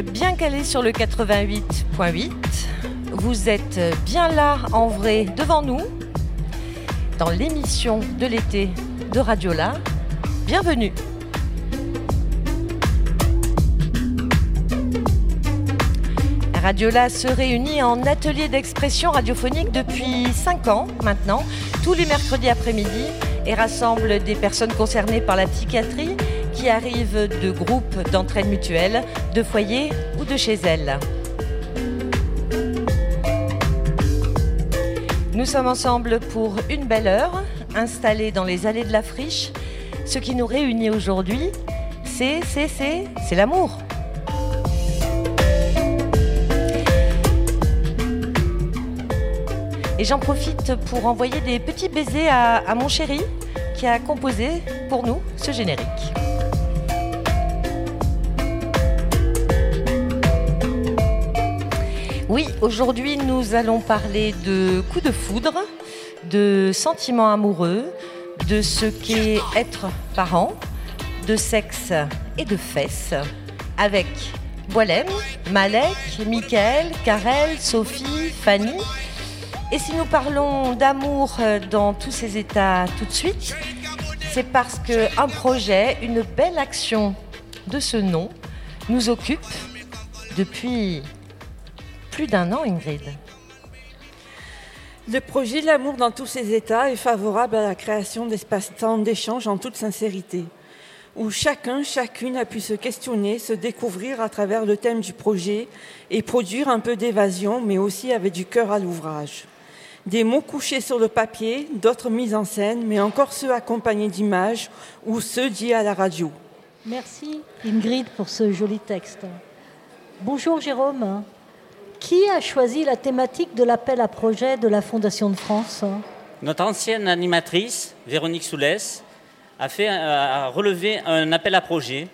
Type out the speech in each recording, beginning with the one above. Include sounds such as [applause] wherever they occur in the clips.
bien calé sur le 88.8. Vous êtes bien là en vrai devant nous dans l'émission de l'été de Radiola. Bienvenue. Radiola se réunit en atelier d'expression radiophonique depuis 5 ans maintenant, tous les mercredis après-midi, et rassemble des personnes concernées par la psychiatrie qui arrivent de groupes d'entraide mutuelle, de foyers ou de chez elles. Nous sommes ensemble pour une belle heure, installés dans les allées de la friche. Ce qui nous réunit aujourd'hui, c'est, c'est, c'est, c'est l'amour. Et j'en profite pour envoyer des petits baisers à, à mon chéri qui a composé pour nous ce générique. Oui, aujourd'hui nous allons parler de coups de foudre, de sentiments amoureux, de ce qu'est être parent, de sexe et de fesses, avec Boilem, Malek, Michael, Karel, Sophie, Fanny. Et si nous parlons d'amour dans tous ces états tout de suite, c'est parce qu'un projet, une belle action de ce nom, nous occupe depuis plus d'un an, Ingrid. Le projet de l'amour dans tous ses états est favorable à la création d'espaces-temps d'échange en toute sincérité, où chacun, chacune a pu se questionner, se découvrir à travers le thème du projet et produire un peu d'évasion, mais aussi avec du cœur à l'ouvrage. Des mots couchés sur le papier, d'autres mis en scène, mais encore ceux accompagnés d'images ou ceux dits à la radio. Merci Ingrid pour ce joli texte. Bonjour Jérôme. Qui a choisi la thématique de l'appel à projet de la Fondation de France Notre ancienne animatrice, Véronique Soulès, a, a relevé un appel à projet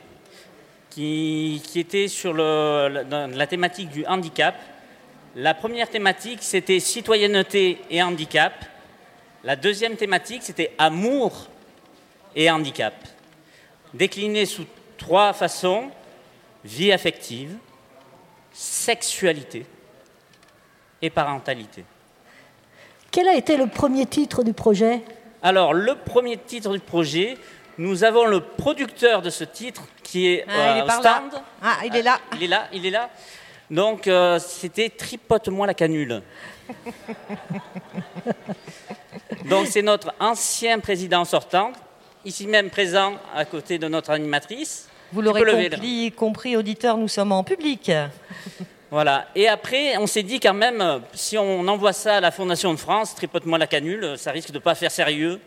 qui, était sur le, la thématique du handicap. La première thématique, c'était citoyenneté et handicap. La deuxième thématique, c'était amour et handicap. Décliné sous trois façons, vie affective, sexualité et parentalité. Quel a été le premier titre du projet? Alors, le premier titre du projet, nous avons le producteur de ce titre qui est, Ah, euh, il est au par là. stand. Ah, il est là. Il est là, il est là. Donc, euh, c'était Tripote-moi la canule. [laughs] Donc, c'est notre ancien président sortant, ici même présent à côté de notre animatrice. Vous l'aurez là. compris, compris, auditeur, nous sommes en public. Voilà. Et après, on s'est dit quand même, euh, si on envoie ça à la Fondation de France, tripote-moi la canule, euh, ça risque de pas faire sérieux.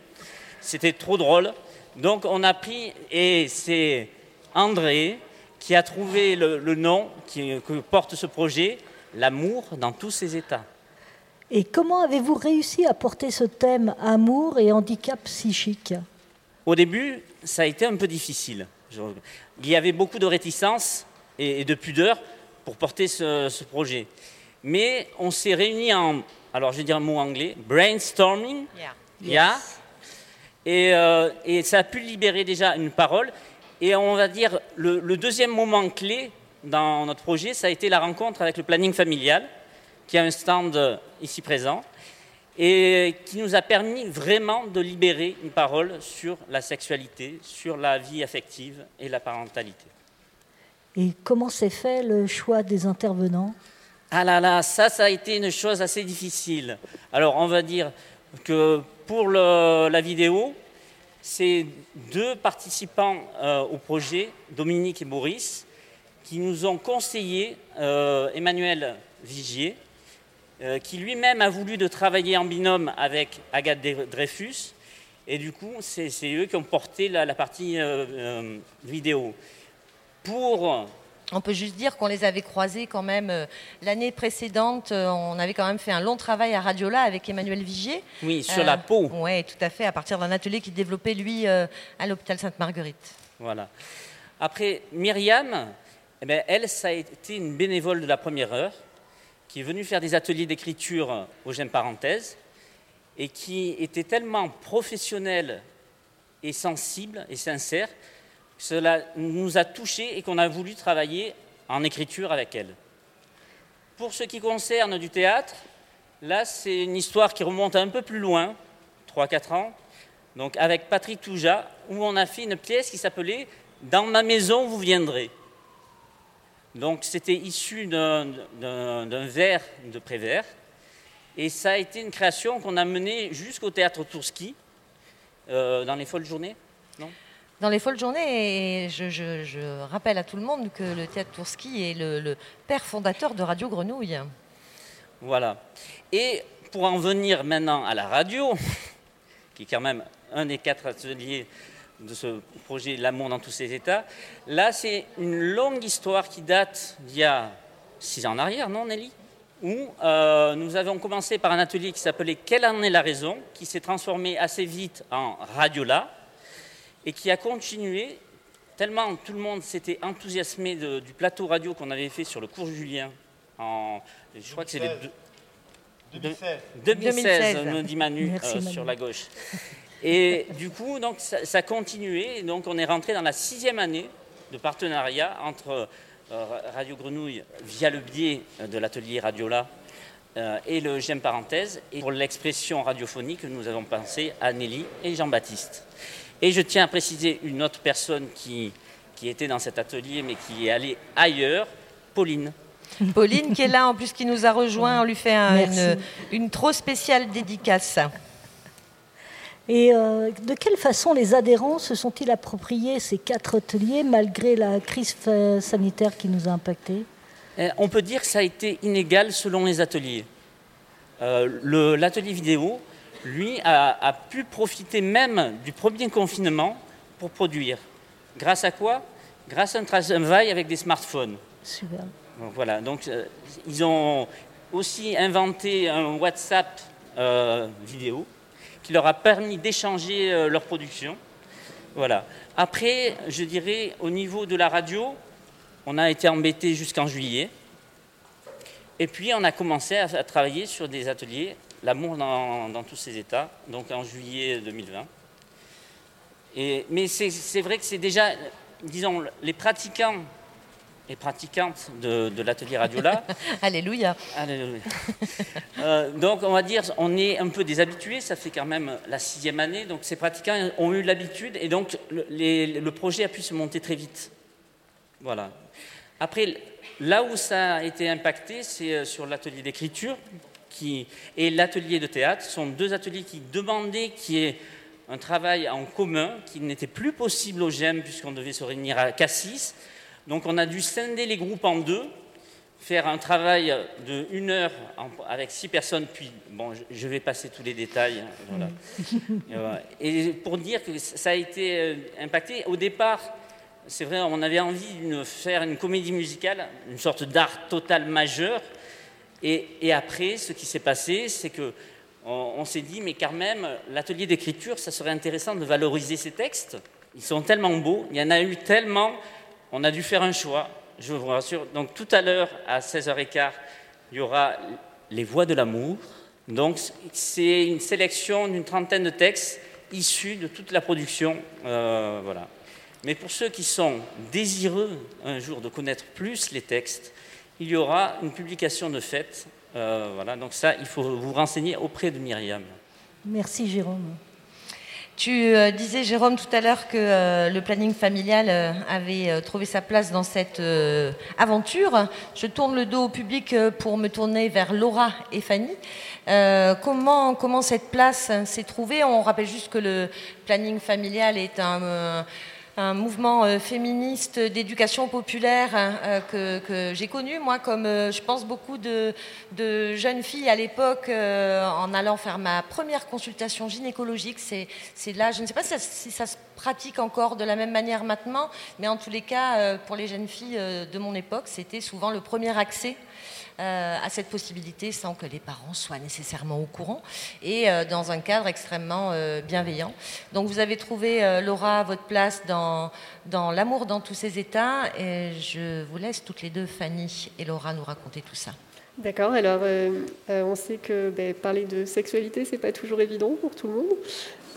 C'était trop drôle. Donc on a pris, et c'est André qui a trouvé le, le nom qui, que porte ce projet, l'amour dans tous ses états. Et comment avez-vous réussi à porter ce thème amour et handicap psychique? Au début, ça a été un peu difficile. Il y avait beaucoup de réticence et de pudeur pour porter ce, ce projet. Mais on s'est réunis en, alors je vais dire un mot anglais, brainstorming. Yeah. Et, euh, et ça a pu libérer déjà une parole. Et on va dire, le, le deuxième moment clé dans notre projet, ça a été la rencontre avec le planning familial, qui a un stand euh, ici présent, et qui nous a permis vraiment de libérer une parole sur la sexualité, sur la vie affective et la parentalité. Et comment s'est fait le choix des intervenants? Ah là là, ça, ça a été une chose assez difficile. Alors, on va dire que pour la vidéo, c'est deux participants euh, au projet, Dominique et Boris, qui nous ont conseillé euh, Emmanuel Vigier, euh, qui lui-même a voulu de travailler en binôme avec Agathe Dre- Dreyfus. Et du coup, c'est eux qui ont porté la, partie vidéo. Pour On peut juste dire qu'on les avait croisés quand même euh, l'année précédente. euh, on avait quand même fait un long travail à Radiola avec Emmanuel Vigier. Oui, sur la peau. Oui, tout à fait, à partir d'un atelier qu'il développait, lui, euh, à l'hôpital Sainte-Marguerite. Voilà. Après, Myriam, eh ben, elle, ça a été une bénévole de la première heure, qui est venue faire des ateliers d'écriture aux J'aime Parenthèse. et qui était tellement professionnelle et sensible et sincère cela nous a touchés et qu'on a voulu travailler en écriture avec elle. Pour ce qui concerne du théâtre, là c'est une histoire qui remonte un peu plus loin, 3-4 ans, donc avec Patrick Touja, où on a fait une pièce qui s'appelait Dans ma maison, vous viendrez. Donc c'était issu d'un vers de Prévert, et ça a été une création qu'on a menée jusqu'au théâtre Tourski, euh, dans les folles journées, non? Dans les folles journées, je, rappelle à tout le monde que le théâtre Tourski est le, père fondateur de Radio Grenouille. Voilà. Et pour en venir maintenant à la radio, [laughs] qui est quand même un des quatre ateliers de ce projet L'amour dans tous ses états, là c'est une longue histoire qui date d'il y a six ans en arrière, non Nelly? Où euh, nous avons commencé par un atelier qui s'appelait Quelle en est la raison, qui s'est transformé assez vite en Radiola, et qui a continué tellement tout le monde s'était enthousiasmé du plateau radio qu'on avait fait sur le cours Julien en, je crois que c'est 2016. 2016, nous dit Manu, euh, sur la gauche. Et du coup, donc, ça, a continué. Et donc, on est rentré dans la sixième année de partenariat entre euh, Radio Grenouille via le biais de l'atelier Radiola euh, et le GEM Parenthèse. Et pour l'expression radiophonique, nous avons pensé à Nelly et Jean-Baptiste. Et je tiens à préciser une autre personne qui, qui était dans cet atelier mais qui est allée ailleurs, Pauline. [laughs] Pauline qui est là en plus, qui nous a rejoint, on lui fait une, une, trop spéciale dédicace. Et euh, de quelle façon les adhérents se sont-ils appropriés ces quatre ateliers malgré la crise sanitaire qui nous a impactés? Eh, On peut dire que ça a été inégal selon les ateliers. Euh, l'atelier vidéo, lui, a, pu profiter même du premier confinement pour produire. Grâce à quoi? Grâce à un travail avec des smartphones. Super. voilà, donc euh, ils ont aussi inventé un WhatsApp euh, vidéo qui leur a permis d'échanger euh, leur production. Voilà. Après, je dirais, au niveau de la radio, on a été embêté jusqu'en juillet. Et puis, on a commencé à travailler sur des ateliers l'amour dans, tous ses états, donc en juillet 2020. Et, mais c'est vrai que c'est déjà, disons, les pratiquants et pratiquantes de, l'atelier Radiola. [laughs] Alléluia. Alléluia. Euh, donc on va dire, on est un peu des habitués, ça fait quand même la sixième année, donc ces pratiquants ont eu l'habitude et donc le, le projet a pu se monter très vite. Voilà. Après, là où ça a été impacté, c'est euh, sur l'atelier d'écriture, et l'atelier de théâtre sont deux ateliers qui demandaient qu'il y ait un travail en commun qui n'était plus possible au GEM puisqu'on devait se réunir à Cassis. Donc on a dû scinder les groupes en deux, faire un travail de une heure avec six personnes, puis bon, je vais passer tous les détails. [laughs] Et pour dire que ça a été euh, impacté, au départ, c'est vrai, on avait envie de faire une comédie musicale, une sorte d'art total majeur, et, après, ce qui s'est passé, c'est que on, s'est dit, mais quand même, l'atelier d'écriture, ça serait intéressant de valoriser ces textes. Ils sont tellement beaux, il y en a eu tellement, on a dû faire un choix, je vous rassure. Donc tout à l'heure, à 16h15, il y aura Les Voix de l'amour. Donc c'est une sélection d'une trentaine de textes issus de toute la production. Euh, voilà. Mais pour ceux qui sont désireux un jour de connaître plus les textes, il y aura une publication de fait. Euh, voilà, donc ça, il faut vous renseigner auprès de Myriam. Merci Jérôme. Tu euh, disais, Jérôme, tout à l'heure que euh, le planning familial avait trouvé sa place dans cette aventure. Je tourne le dos au public pour me tourner vers Laura et Fanny. comment, comment cette place s'est trouvée? On rappelle juste que le planning familial est un un mouvement euh, féministe d'éducation populaire euh, que, j'ai connu, moi, comme euh, je pense beaucoup de, jeunes filles à l'époque, en allant faire ma première consultation gynécologique. C'est là, je ne sais pas si ça, se pratique encore de la même manière maintenant, mais en tous les cas, pour les jeunes filles de mon époque, c'était souvent le premier accès euh, à cette possibilité sans que les parents soient nécessairement au courant et euh, dans un cadre extrêmement euh, bienveillant. Donc vous avez trouvé, Laura, votre place dans, dans l'amour dans tous ses états et je vous laisse toutes les deux, Fanny et Laura, nous raconter tout ça. D'accord, alors on sait que ben, parler de sexualité, c'est pas toujours évident pour tout le monde.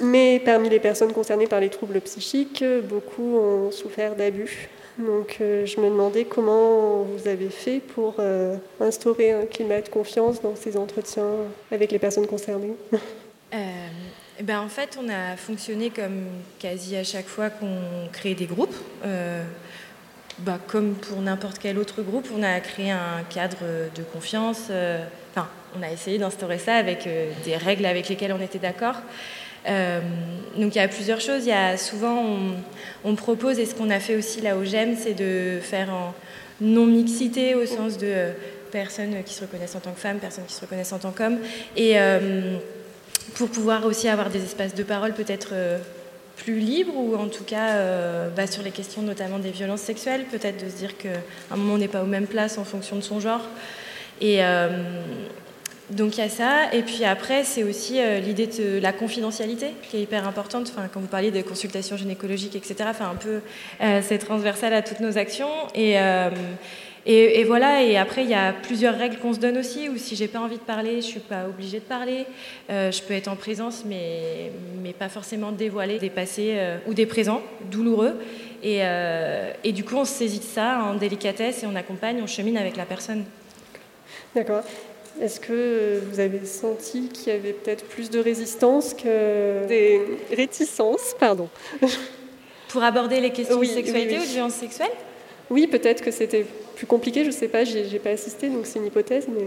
Mais parmi les personnes concernées par les troubles psychiques, beaucoup ont souffert d'abus. Donc euh, je me demandais comment vous avez fait pour euh, instaurer un climat de confiance dans ces entretiens avec les personnes concernées. [laughs] Euh, ben en fait, on a fonctionné comme quasi à chaque fois qu'on crée des groupes. Bah, comme pour n'importe quel autre groupe, on a créé un cadre de confiance. Enfin, on a essayé d'instaurer ça avec des règles avec lesquelles on était d'accord. Euh, donc il y a plusieurs choses. Il y a souvent, on, propose, et ce qu'on a fait aussi là au GEM, c'est de faire en non-mixité au sens de euh, personnes qui se reconnaissent en tant que femmes, personnes qui se reconnaissent en tant qu'hommes. Et euh, pour pouvoir aussi avoir des espaces de parole peut-être plus libres ou en tout cas bah, sur les questions notamment des violences sexuelles, peut-être de se dire qu'à un moment on n'est pas aux mêmes places en fonction de son genre. Et, donc il y a ça, et puis après c'est aussi euh, l'idée de la confidentialité qui est hyper importante. Enfin, quand vous parliez de consultations gynécologiques, etc. Enfin un peu euh, c'est transversal à toutes nos actions. Euh, et, et, voilà. Et après il y a plusieurs règles qu'on se donne aussi. Où si j'ai pas envie de parler, je suis pas obligée de parler. je peux être en présence, mais mais pas forcément dévoiler des passés ou des présents douloureux. Et, et du coup on saisit de ça en délicatesse et on accompagne, on chemine avec la personne. D'accord. Est-ce que vous avez senti qu'il y avait peut-être plus de résistance que des réticences pardon. Pour aborder les questions de sexualité ou de violence sexuelle? Oui, peut-être que c'était plus compliqué, je ne sais pas, j'ai pas assisté, donc c'est une hypothèse. Mais...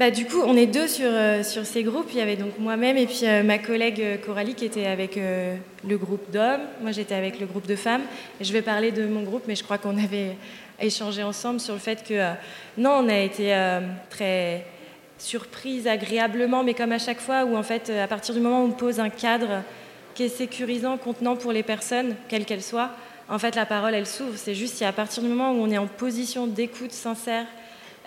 Bah, du coup, on est deux sur, euh, sur ces groupes. Il y avait donc moi-même et puis euh, ma collègue euh, Coralie qui était avec le groupe d'hommes. Moi, j'étais avec le groupe de femmes. Et je vais parler de mon groupe, mais je crois qu'on [laughs] avait échangé ensemble sur le fait que non, on a été très surprise agréablement, mais comme à chaque fois où en fait, à partir du moment où on pose un cadre qui est sécurisant, contenant pour les personnes, quelles qu'elles soient, en fait, la parole, elle s'ouvre. C'est juste à partir du moment où on est en position d'écoute sincère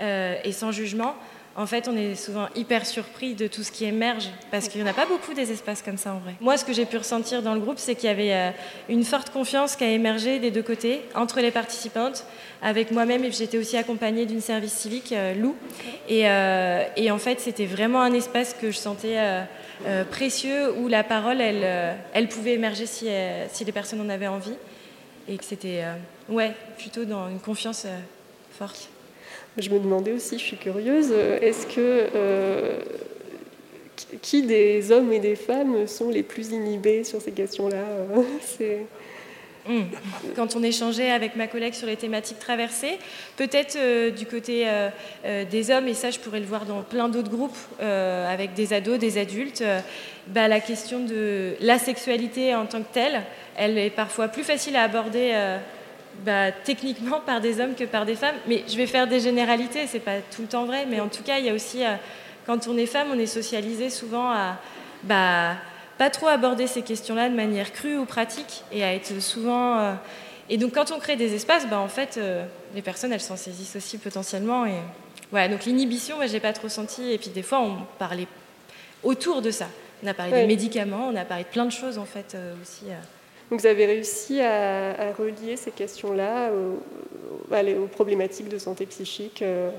euh, et sans jugement, en fait, on est souvent hyper surpris de tout ce qui émerge, parce qu'il n'y en a pas beaucoup des espaces comme ça en vrai. Moi, ce que j'ai pu ressentir dans le groupe, c'est qu'il y avait euh, une forte confiance qui a émergé des deux côtés, entre les participantes, avec moi-même, et j'étais aussi accompagnée d'une service civique, euh, Lou. Euh, et, en fait, c'était vraiment un espace que je sentais précieux, où la parole, elle, elle pouvait émerger si, les personnes en avaient envie, et que c'était, ouais, plutôt dans une confiance forte. Je me demandais aussi, je suis curieuse, euh, est-ce que euh, qui des hommes et des femmes sont les plus inhibés sur ces questions-là euh, [laughs] hmm. Quand on échangeait avec ma collègue sur les thématiques traversées, peut-être du côté des hommes, et ça je pourrais le voir dans plein d'autres groupes, avec des ados, des adultes, bah, la question de la sexualité en tant que telle, elle est parfois plus facile à aborder bah, techniquement par des hommes que par des femmes. Mais je vais faire des généralités, c'est pas tout le temps vrai, mais en tout cas, il y a aussi, euh, quand on est femme, on est socialisé souvent à bah, pas trop aborder ces questions-là de manière crue ou pratique et à être souvent. Euh, et donc, quand on crée des espaces, bah, en fait, euh, les personnes, elles s'en saisissent aussi potentiellement. Et voilà, donc l'inhibition, moi, j'ai pas trop senti. Et puis, des fois, on parlait autour de ça. On a parlé des médicaments, on a parlé de plein de choses, en fait, aussi. Donc vous avez réussi à, relier ces questions-là aux, problématiques de santé psychique euh.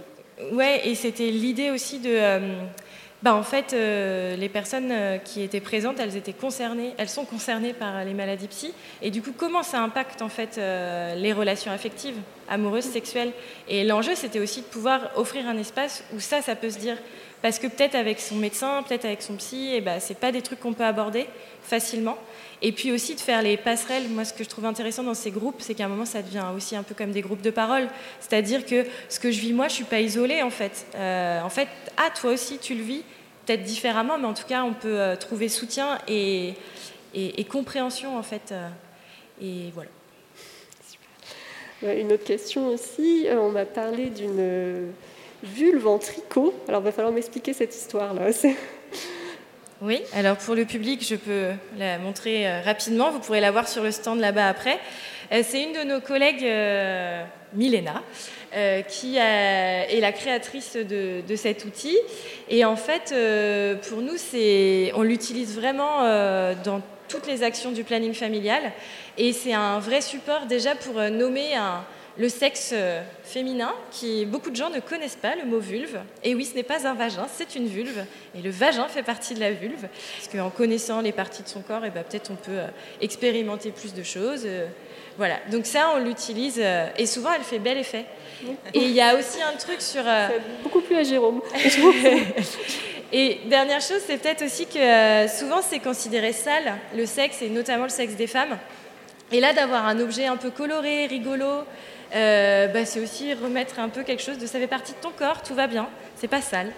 Oui, et c'était l'idée aussi de... Euh, bah, en fait, euh, les personnes qui étaient présentes, elles étaient concernées, elles sont concernées par les maladies psy. Et du coup, comment ça impacte en fait les relations affectives, amoureuses, sexuelles Et l'enjeu, c'était aussi de pouvoir offrir un espace où ça, ça peut se dire. Parce que peut-être avec son médecin, peut-être avec son psy, et eh bah, c'est pas des trucs qu'on peut aborder facilement. Et puis aussi de faire les passerelles. Moi, ce que je trouve intéressant dans ces groupes, c'est qu'à un moment, ça devient aussi un peu comme des groupes de parole. C'est-à-dire que ce que je vis moi, je suis pas isolée en fait. Euh, en fait, ah, toi aussi, tu le vis, peut-être différemment, mais en tout cas, on peut euh, trouver soutien et, et, compréhension en fait. Euh, et voilà. Une autre question aussi. On m'a parlé d'une vulve en tricot. Alors, il va falloir m'expliquer cette histoire-là. [laughs] Oui, alors pour le public, je peux la montrer euh, rapidement. Vous pourrez la voir sur le stand là-bas après. Euh, c'est une de nos collègues, euh, Milena, qui est la créatrice de, cet outil. Et en fait, pour nous, on l'utilise vraiment dans toutes les actions du planning familial. Et c'est un vrai support déjà pour nommer le sexe euh, féminin, qui beaucoup de gens ne connaissent pas, le mot vulve. Et oui, ce n'est pas un vagin, c'est une vulve. Et le vagin fait partie de la vulve, parce qu'en connaissant les parties de son corps, et eh ben, peut-être on peut euh, expérimenter plus de choses. Euh, voilà, donc ça, on l'utilise, et souvent, elle fait bel effet. Et il y a aussi un truc sur... beaucoup plus à Jérôme. [laughs] et dernière chose, c'est peut-être aussi que souvent, c'est considéré sale, le sexe, et notamment le sexe des femmes. Et là, d'avoir un objet un peu coloré, rigolo, euh, bah, c'est aussi remettre un peu quelque chose de ça fait partie de ton corps, tout va bien, c'est pas sale.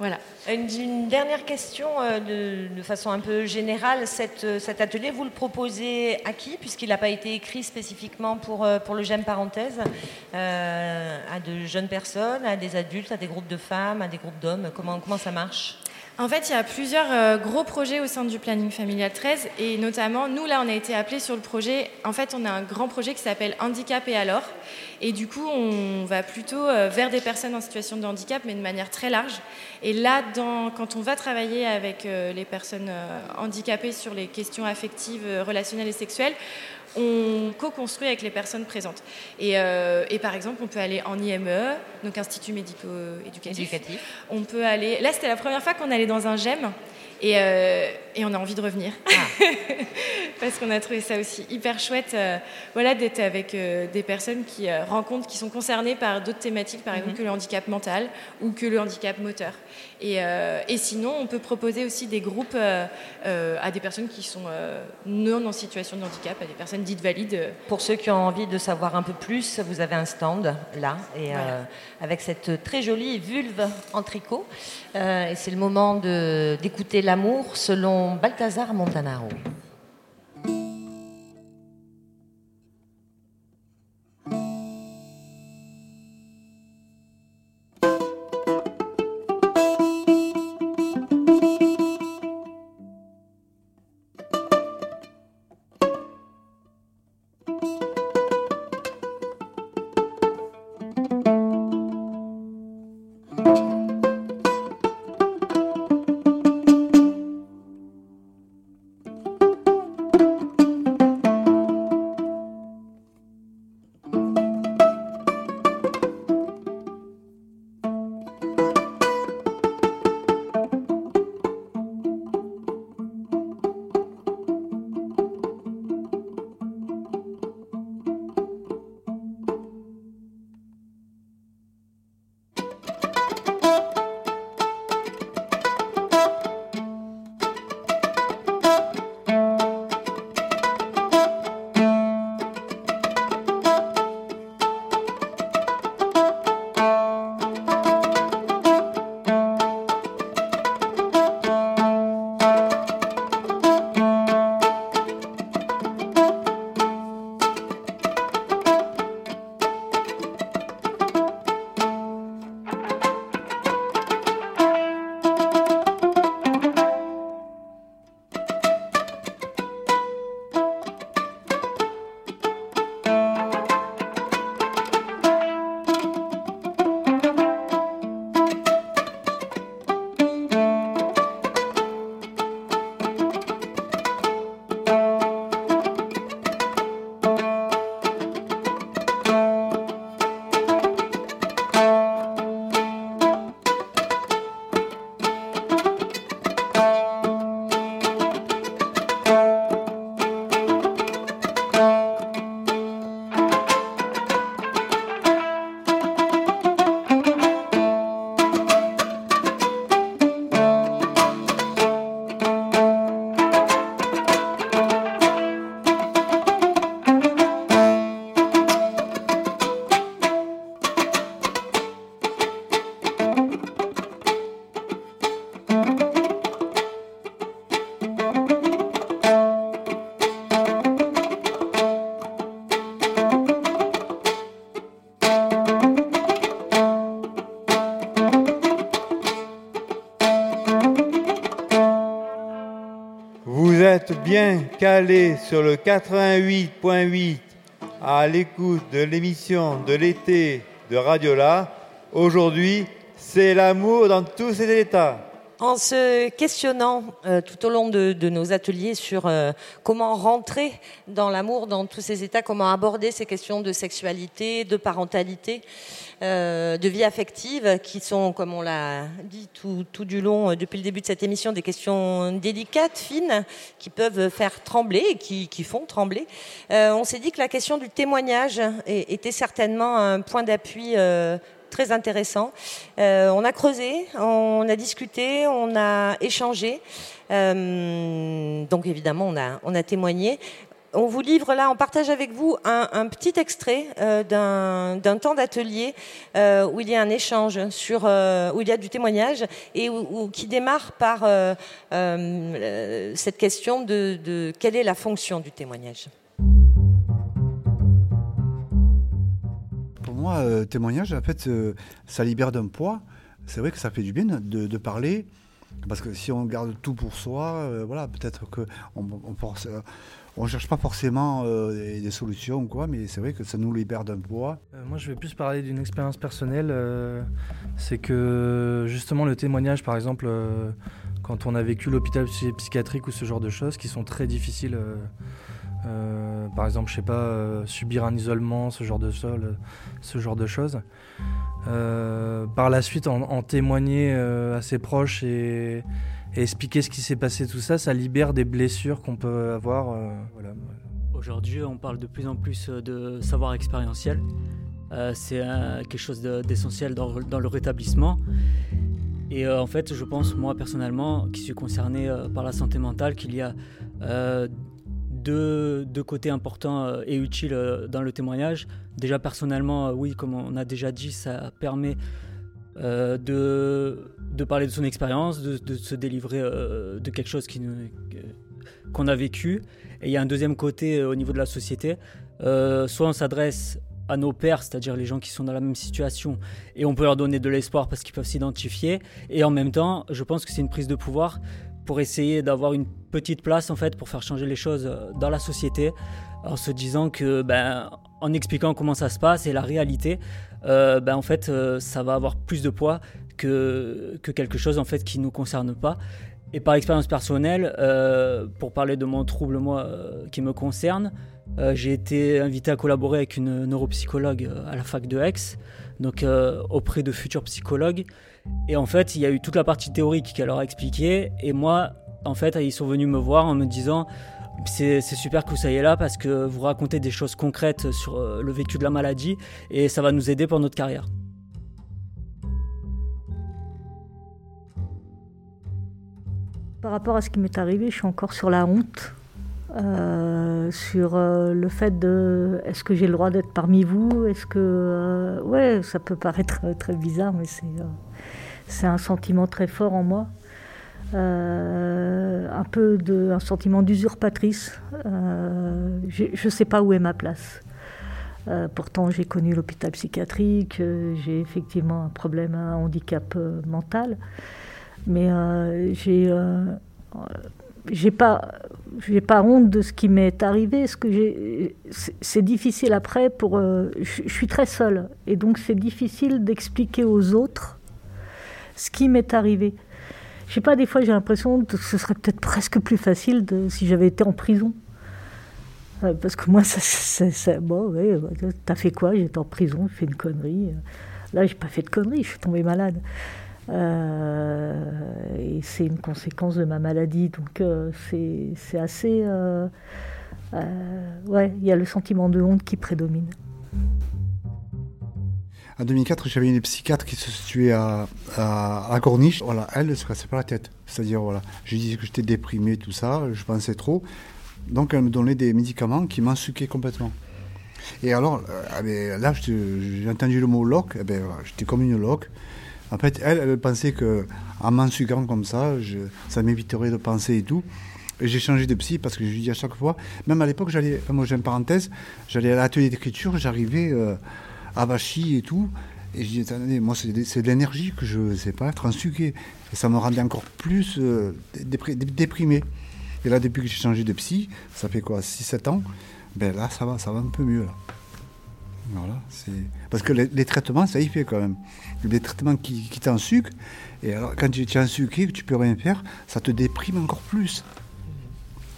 Voilà. Une, dernière question euh, de, façon un peu générale. Euh, cet atelier, vous le proposez à qui Puisqu'il n'a pas été écrit spécifiquement pour, pour le GEM parenthèse, à de jeunes personnes, à des adultes, à des groupes de femmes, à des groupes d'hommes? Comment, comment ça marche? En fait, il y a plusieurs euh, gros projets au sein du planning familial 13 et notamment, nous, là, on a été appelés sur le projet. En fait, on a un grand projet qui s'appelle Handicap et alors. Et du coup, on va plutôt euh, vers des personnes en situation de handicap, mais de manière très large. Et là, quand on va travailler avec euh, les personnes handicapées sur les questions affectives, relationnelles et sexuelles, on co-construit avec les personnes présentes. Euh, et, par exemple, on peut aller en IME, donc Institut médico-éducatif. On peut aller. Là, c'était la première fois qu'on allait dans un GEM. Et, euh, et, on a envie de revenir. Ah. [laughs] Parce qu'on a trouvé ça aussi hyper chouette euh, voilà, d'être avec des personnes qui rencontrent, qui sont concernées par d'autres thématiques, par exemple mhm. que le handicap mental ou que le handicap moteur. Euh, et, sinon, on peut proposer aussi des groupes euh, euh, à des personnes qui sont non en situation de handicap, à des personnes dites valides. Pour ceux qui ont envie de savoir un peu plus, vous avez un stand là, et avec cette très jolie vulve en tricot. et c'est le moment d'écouter l'amour selon Balthazar Montanaro. Bien calé sur le 88.8 à l'écoute de l'émission de l'été de Radiola. Aujourd'hui, c'est l'amour dans tous ses états. En se questionnant euh, tout au long de, nos ateliers sur euh, comment rentrer dans l'amour, dans tous ces états, comment aborder ces questions de sexualité, de parentalité, euh, de vie affective, qui sont, comme on l'a dit tout, tout, du long depuis le début de cette émission, des questions délicates, fines, qui peuvent faire trembler, qui, qui font trembler. on s'est dit que la question du témoignage était certainement un point d'appui très intéressant. Euh, on a creusé, on a discuté, on a échangé. Euh, donc évidemment, on a, témoigné. On vous livre là, on partage avec vous un, petit extrait euh, d'un temps d'atelier où il y a un échange sur, où il y a du témoignage et qui démarre par cette question de quelle est la fonction du témoignage. Moi, euh, témoignage, en fait, euh, ça libère d'un poids. C'est vrai que ça fait du bien de, parler. Parce que si on garde tout pour soi, euh, voilà, peut-être qu'on on, cherche pas forcément des, solutions, quoi, mais c'est vrai que ça nous libère d'un poids. moi, je vais plus parler d'une expérience personnelle. c'est que justement, le témoignage, par exemple, quand on a vécu l'hôpital psychiatrique ou ce genre de choses qui sont très difficiles euh, par exemple, je sais pas, euh, subir un isolement, ce genre de, sol, ce genre de choses. Euh, par la suite, en, témoigner à ses proches et, expliquer ce qui s'est passé, tout ça, ça libère des blessures qu'on peut avoir. Aujourd'hui, on parle de plus en plus de savoir expérientiel. c'est quelque chose d'essentiel dans, le rétablissement. Et en fait, je pense, moi personnellement, qui suis concerné par la santé mentale, qu'il y a deux, côtés importants euh, et utiles euh, dans le témoignage. Déjà personnellement, euh, oui, comme on a déjà dit, ça permet de, de, parler de son expérience, de, se délivrer de quelque chose qu'on a vécu. Et il y a un deuxième côté au niveau de la société. soit on s'adresse à nos pères, c'est-à-dire les gens qui sont dans la même situation, et on peut leur donner de l'espoir parce qu'ils peuvent s'identifier. Et en même temps, je pense que c'est une prise de pouvoir pour essayer d'avoir une petite place en fait pour faire changer les choses euh, dans la société en se disant que ben, en expliquant comment ça se passe et la réalité euh, ben, en fait euh, ça va avoir plus de poids que, que quelque chose en fait qui nous concerne pas. Et par expérience personnelle pour parler de mon trouble moi qui me concerne j'ai été invité à collaborer avec une neuropsychologue à la fac de Aix donc auprès de futurs psychologues et en fait, il y a eu toute la partie théorique qu'elle leur a expliqué. Et moi, en fait, ils sont venus me voir en me disant c'est super que vous soyez là parce que vous racontez des choses concrètes sur euh, le vécu de la maladie et ça va nous aider pour notre carrière. Par rapport à ce qui m'est arrivé, je suis encore sur la honte. Euh, sur euh, le fait de est-ce que j'ai le droit d'être parmi vous? Est-ce que. ouais, ça peut paraître très bizarre, mais c'est c'est un sentiment très fort en moi. Euh, un peu de, un sentiment d'usurpatrice. Euh, je ne sais pas où est ma place. Euh, pourtant, j'ai connu l'hôpital psychiatrique, j'ai effectivement un problème, un handicap mental, mais j'ai j'ai pas pas honte de ce qui m'est arrivé. Ce que c'est difficile après pour. je suis très seule et donc c'est difficile d'expliquer aux autres ce qui m'est arrivé. Je sais pas, des fois j'ai l'impression que ce serait peut-être presque plus facile si j'avais été en prison. Euh, parce que moi, [laughs] ça, ça, bon, ouais, t'as fait quoi? J'étais en prison, j'ai fait une connerie. Là, j'ai pas fait de connerie, je suis tombée malade. Euh, et c'est une conséquence de ma maladie, donc euh, c'est assez. ouais, il y a le sentiment de honte qui prédomine. En 2004, j'avais une psychiatre qui se situait à, à, Corniche. Voilà, elle ne se cassait pas la tête. C'est-à-dire, voilà, je disais que j'étais déprimé, tout ça, je pensais trop. Donc, elle me donnait des médicaments qui m'ensuquaient complètement. Et alors, euh, ah ben, là, j'ai entendu le mot loc, eh ben, j'étais comme une loque. En fait, elle, elle pensait qu'en m'ensuquant comme ça, ça m'éviterait de penser et tout. Et j'ai changé de psy parce que je lui dis à chaque fois, même à l'époque, j'allais, moi j'ai une parenthèse, j'allais à l'atelier d'écriture, j'arrivais. Euh, avachi et tout. Et je dis, attendez, moi, c'est de, l'énergie que je ne sais pas sucré. Et ça me rendait encore plus euh, déprimé. Et là, depuis que j'ai changé de psy, ça fait quoi, 6-7 ans, ben là, ça va, ça va un peu mieux. Là. Voilà, parce que les, traitements, ça y fait quand même. Les traitements qui, qui t'ensucrent, et alors quand tu es ensucré, que tu peux rien faire, ça te déprime encore plus.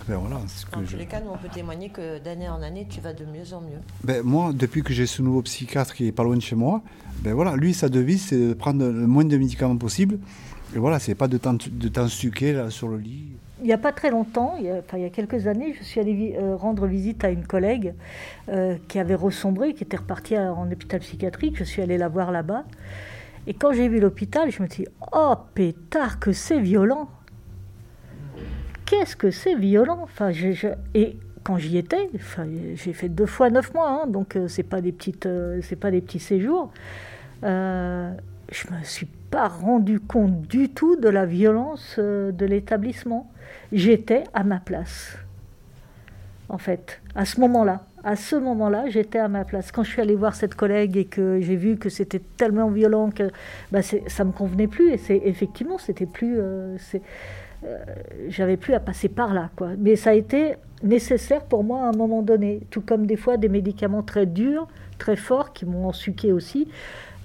Ben voilà, que tous les cas, nous, on peut témoigner que d'année en année, tu vas de mieux en mieux. Ben, moi, depuis que j'ai ce nouveau psychiatre qui est pas loin de chez moi, ben voilà, lui, sa devise, c'est de prendre le moins de médicaments possible. Et voilà, c'est pas de t'ensuquer là sur le lit. Il n'y a pas très longtemps, il y a, enfin, il y a quelques années, je suis allée euh, rendre visite à une collègue euh, qui avait ressombré, qui était repartie en hôpital psychiatrique. Je suis allée la voir là-bas. Et quand j'ai vu l'hôpital, je me suis dit, oh pétard, que c'est violent qu'est-ce que c'est violent? Enfin, Et quand j'y étais, j'ai fait deux fois neuf mois, hein, donc euh, c'est pas des petites, euh, c'est pas des petits séjours. Euh, je me suis pas rendu compte du tout de la violence euh, de l'établissement. J'étais à ma place, en fait, à ce moment-là. À ce moment-là, j'étais à ma place. Quand je suis allée voir cette collègue et que j'ai vu que c'était tellement violent que bah, ça me convenait plus, et c'est effectivement, c'était plus, euh, j'avais plus à passer par là. Quoi. Mais ça a été nécessaire pour moi à un moment donné, tout comme des fois des médicaments très durs, très forts, qui m'ont ensuqué aussi,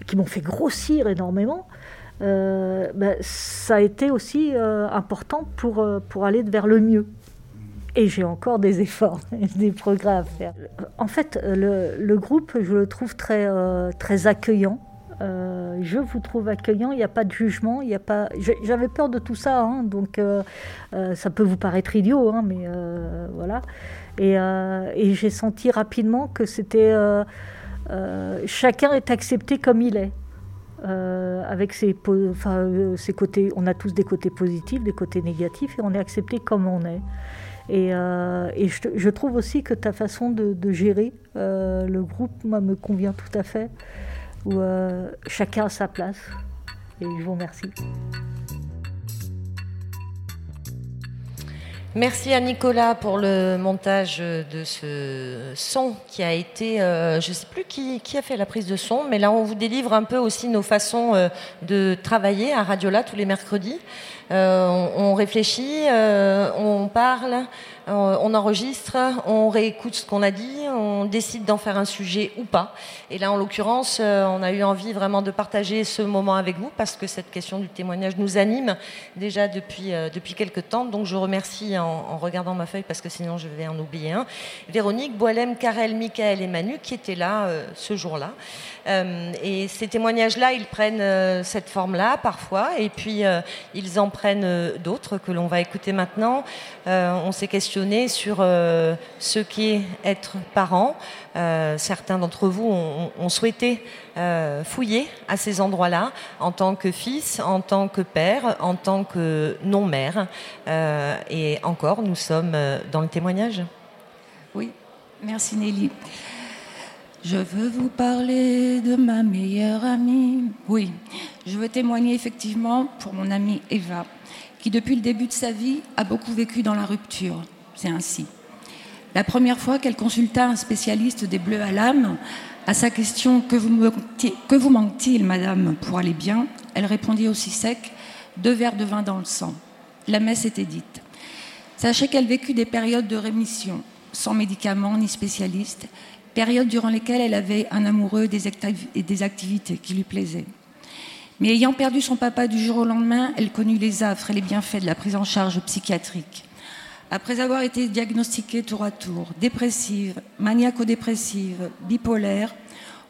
qui m'ont fait grossir énormément. Euh, ben, ça a été aussi euh, important pour, pour aller vers le mieux. Et j'ai encore des efforts, [laughs] des progrès à faire. En fait, le, le groupe, je le trouve très, très accueillant. Euh, je vous trouve accueillant, il n'y a pas de jugement, il y a pas. J'avais peur de tout ça, hein, donc euh, euh, ça peut vous paraître idiot, hein, mais voilà. Et, j'ai senti rapidement que c'était chacun est accepté comme il est. avec ses, côtés, on a tous des côtés positifs, des côtés négatifs, et on est accepté comme on est. Et, je, trouve aussi que ta façon de, de gérer le groupe moi, me convient tout à fait où euh, chacun a sa place. Et je vous remercie. Merci à Nicolas pour le montage de ce son qui a été, euh, je ne sais plus qui, a fait la prise de son, mais là on vous délivre un peu aussi nos façons euh, de travailler à Radiola tous les mercredis. Euh, on, réfléchit, euh, on parle, euh, on enregistre, on réécoute ce qu'on a dit, on décide d'en faire un sujet ou pas. Et là, en l'occurrence, on a eu envie vraiment de partager ce moment avec vous parce que cette question du témoignage nous anime déjà depuis, depuis quelques temps. Donc je remercie en, regardant ma feuille parce que sinon je vais en oublier un. Véronique, Boilem, Karel, Michael et Manu qui étaient là ce jour-là. Et ces témoignages-là, ils prennent cette forme-là parfois et puis ils en prennent euh, d'autres que l'on va écouter maintenant. Euh, on s'est questionné sur euh, ce qu'est être parent. certains d'entre vous ont, souhaité fouiller à ces endroits-là en tant que fils, en tant que père, en tant que non-mère. et encore, nous sommes dans le témoignage. Oui, merci Nelly. Je veux vous parler de ma meilleure amie. Oui, je veux témoigner effectivement pour mon amie Eva qui depuis le début de sa vie a beaucoup vécu dans la rupture. C'est ainsi. La première fois qu'elle consulta un spécialiste des bleus à l'âme, à sa question Que vous, que vous manque-t-il, madame, pour aller bien? elle répondit aussi sec Deux verres de vin dans le sang. La messe était dite. Sachez qu'elle vécut des périodes de rémission, sans médicaments ni spécialistes, périodes durant lesquelles elle avait un amoureux et des activités qui lui plaisaient. Mais ayant perdu son papa du jour au lendemain, elle connut les affres et les bienfaits de la prise en charge psychiatrique. Après avoir été diagnostiquée tour à tour, dépressive, maniaco-dépressive, bipolaire,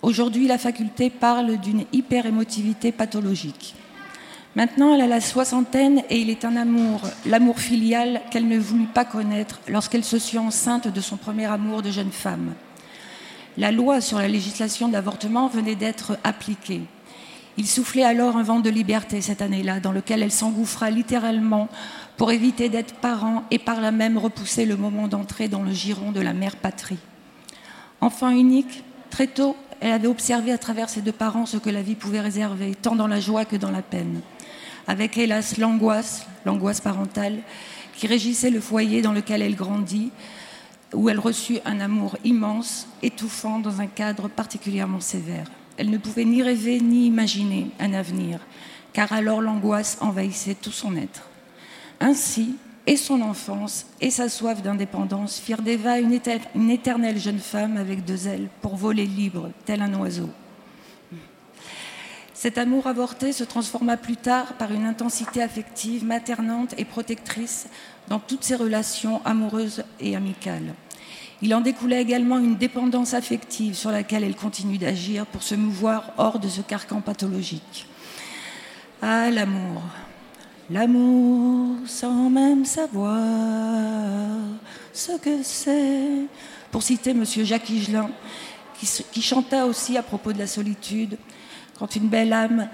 aujourd'hui la faculté parle d'une hyper-émotivité pathologique. Maintenant, elle a la soixantaine et il est un amour, l'amour filial qu'elle ne voulut pas connaître lorsqu'elle se sut enceinte de son premier amour de jeune femme. La loi sur la législation d'avortement venait d'être appliquée. Il soufflait alors un vent de liberté cette année-là, dans lequel elle s'engouffra littéralement pour éviter d'être parent et par là même repousser le moment d'entrer dans le giron de la mère patrie. Enfant unique, très tôt, elle avait observé à travers ses deux parents ce que la vie pouvait réserver, tant dans la joie que dans la peine. Avec hélas l'angoisse, l'angoisse parentale, qui régissait le foyer dans lequel elle grandit, où elle reçut un amour immense, étouffant dans un cadre particulièrement sévère. Elle ne pouvait ni rêver ni imaginer un avenir, car alors l'angoisse envahissait tout son être. Ainsi, et son enfance et sa soif d'indépendance firent d'Eva une, éternelle jeune femme avec deux ailes pour voler libre, tel un oiseau. Cet amour avorté se transforma plus tard par une intensité affective, maternante et protectrice dans toutes ses relations amoureuses et amicales. Il en découlait également une dépendance affective sur laquelle elle continue d'agir pour se mouvoir hors de ce carcan pathologique. Ah, l'amour, L'amour sans même savoir ce que c'est. Pour citer M. Jacques Higelin, qui, chanta aussi à propos de la solitude, quand une belle âme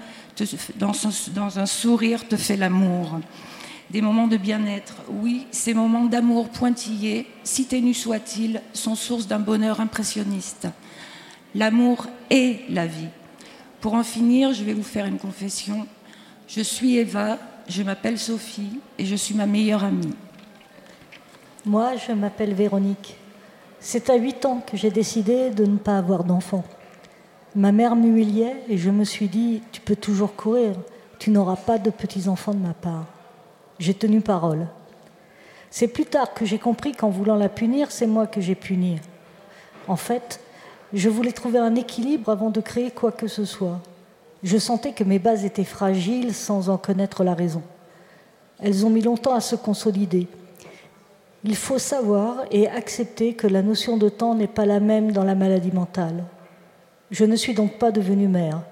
dans, un sourire te fait l'amour. Des moments de bien-être, oui, ces moments d'amour pointillés, si ténus soient-ils, sont source d'un bonheur impressionniste. L'amour est la vie. Pour en finir, je vais vous faire une confession. Je suis Eva, je m'appelle Sophie et je suis ma meilleure amie. Moi, je m'appelle Véronique. C'est à 8 ans que j'ai décidé de ne pas avoir d'enfant. Ma mère m'humiliait et je me suis dit, tu peux toujours courir, tu n'auras pas de petits-enfants de ma part. J'ai tenu parole. C'est plus tard que j'ai compris qu'en voulant la punir, c'est moi que j'ai puni. En fait, je voulais trouver un équilibre avant de créer quoi que ce soit. Je sentais que mes bases étaient fragiles sans en connaître la raison. Elles ont mis longtemps à se consolider. Il faut savoir et accepter que la notion de temps n'est pas la même dans la maladie mentale. Je ne suis donc pas devenue mère.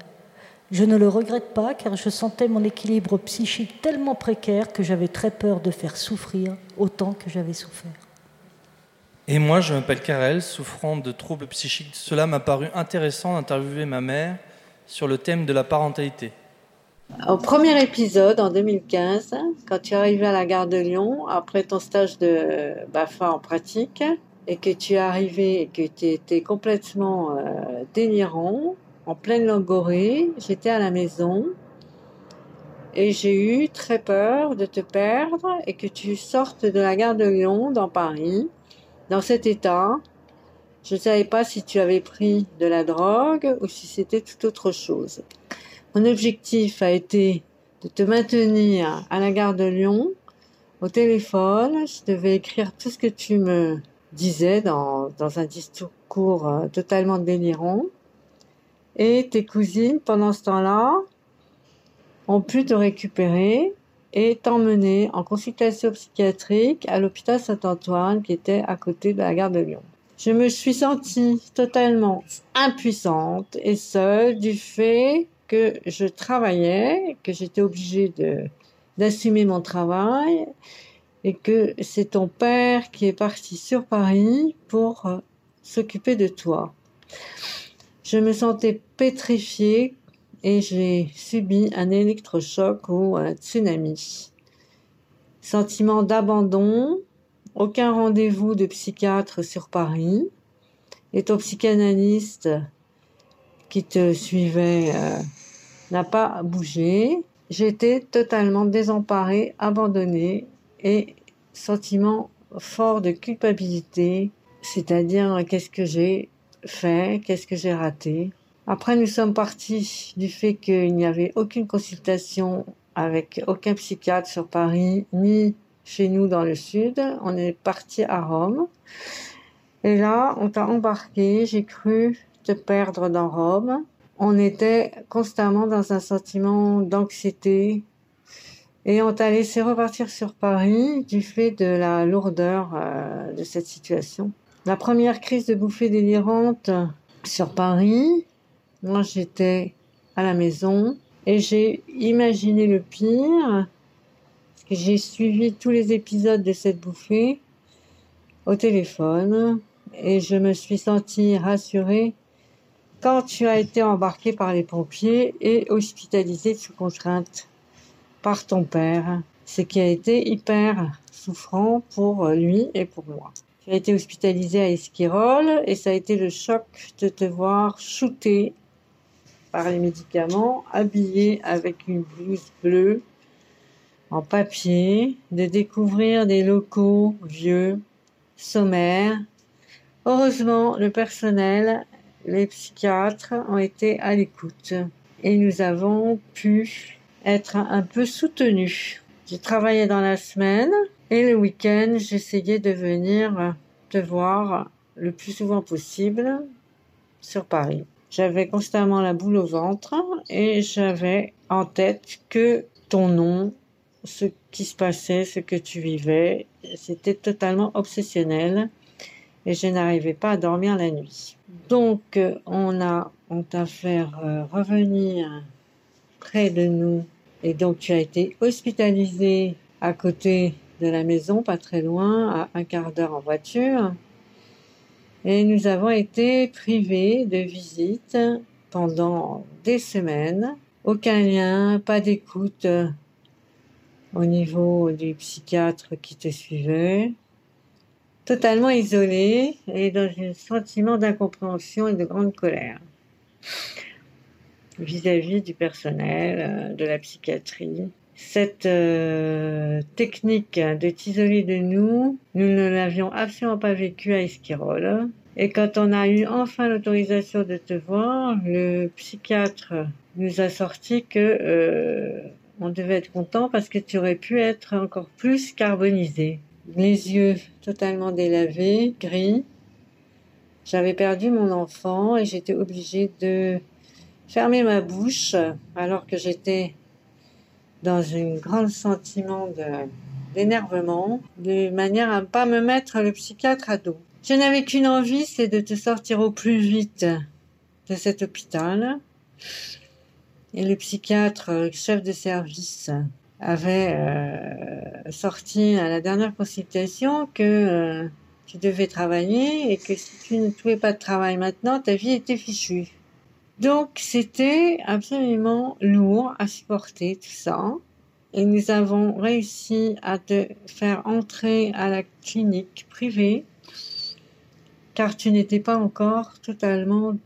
Je ne le regrette pas car je sentais mon équilibre psychique tellement précaire que j'avais très peur de faire souffrir autant que j'avais souffert. Et moi, je m'appelle Karel, souffrant de troubles psychiques. Cela m'a paru intéressant d'interviewer ma mère sur le thème de la parentalité. Au premier épisode, en 2015, quand tu es arrivé à la gare de Lyon, après ton stage de BAFA en pratique, et que tu es arrivé et que tu étais complètement euh, délirant, en pleine logorée, j'étais à la maison et j'ai eu très peur de te perdre et que tu sortes de la gare de Lyon dans Paris dans cet état je ne savais pas si tu avais pris de la drogue ou si c'était tout autre chose. Mon objectif a été de te maintenir à la gare de Lyon, au téléphone. Je devais écrire tout ce que tu me disais dans, dans un discours euh, totalement délirant. Et tes cousines, pendant ce temps-là, ont pu te récupérer et t'emmener en consultation psychiatrique à l'hôpital Saint-Antoine qui était à côté de la gare de Lyon je me suis sentie totalement impuissante et seule du fait que je travaillais, que j'étais obligée d'assumer mon travail et que c'est ton père qui est parti sur Paris pour euh, s'occuper de toi. Je me sentais pétrifiée et j'ai subi un électrochoc ou un tsunami. Sentiment d'abandon, aucun rendez-vous de psychiatre sur Paris, et ton psychanalyste qui te suivait euh, n'a pas bougé. J'étais totalement désemparée, abandonnée et sentiment fort de culpabilité, c'est-à-dire qu'est-ce que j'ai fait, qu'est-ce que j'ai raté. Après, nous sommes partis du fait qu'il n'y avait aucune consultation avec aucun psychiatre sur Paris, ni chez nous dans le sud. On est parti à Rome. Et là, on t'a embarqué. J'ai cru te perdre dans Rome. On était constamment dans un sentiment d'anxiété. Et on t'a laissé repartir sur Paris du fait de la lourdeur euh, de cette situation. La première crise de bouffée délirante sur Paris, moi j'étais à la maison et j'ai imaginé le pire. J'ai suivi tous les épisodes de cette bouffée au téléphone et je me suis sentie rassurée quand tu as été embarqué par les pompiers et hospitalisé sous contrainte par ton père, ce qui a été hyper souffrant pour lui et pour moi. Tu as été hospitalisé à Esquirol et ça a été le choc de te voir shooter par les médicaments, habillé avec une blouse bleue en papier, de découvrir des locaux vieux, sommaires. Heureusement, le personnel, les psychiatres ont été à l'écoute et nous avons pu être un peu soutenus. J'ai travaillé dans la semaine Et le week-end, j'essayais de venir te voir le plus souvent possible sur Paris. J'avais constamment la boule au ventre et j'avais en tête que ton nom, ce qui se passait, ce que tu vivais. C'était totalement obsessionnel et je n'arrivais pas à dormir la nuit. Donc, on a, on t'a fait euh, revenir près de nous et donc tu as été hospitalisé à côté de la maison, pas très loin, à un quart d'heure en voiture. Et nous avons été privés de visite pendant des semaines. Aucun lien, pas d'écoute au niveau du psychiatre qui te suivait. Totalement isolé et dans un sentiment d'incompréhension et de grande colère vis-à-vis du personnel, euh, de la psychiatrie. Cette euh, technique de t'isoler de nous, nous ne l'avions absolument pas vécue à Esquirol. Et quand on a eu enfin l'autorisation de te voir, le psychiatre nous a sorti que euh, on devait être content parce que tu aurais pu être encore plus carbonisé. Les yeux totalement délavés, gris. J'avais perdu mon enfant et j'étais obligée de fermer ma bouche alors que j'étais dans un grand sentiment d'énervement, de manière à ne pas me mettre le psychiatre à dos. Je n'avais qu'une envie, c'est de te sortir au plus vite de cet hôpital. Et le psychiatre, le chef de service, avait euh, sorti à la dernière consultation que euh, tu devais travailler et que si tu ne trouvais pas de travail maintenant, ta vie était fichue. Donc c'était absolument lourd à supporter tout ça. Et nous avons réussi à te faire entrer à la clinique privée car tu n'étais pas encore totalement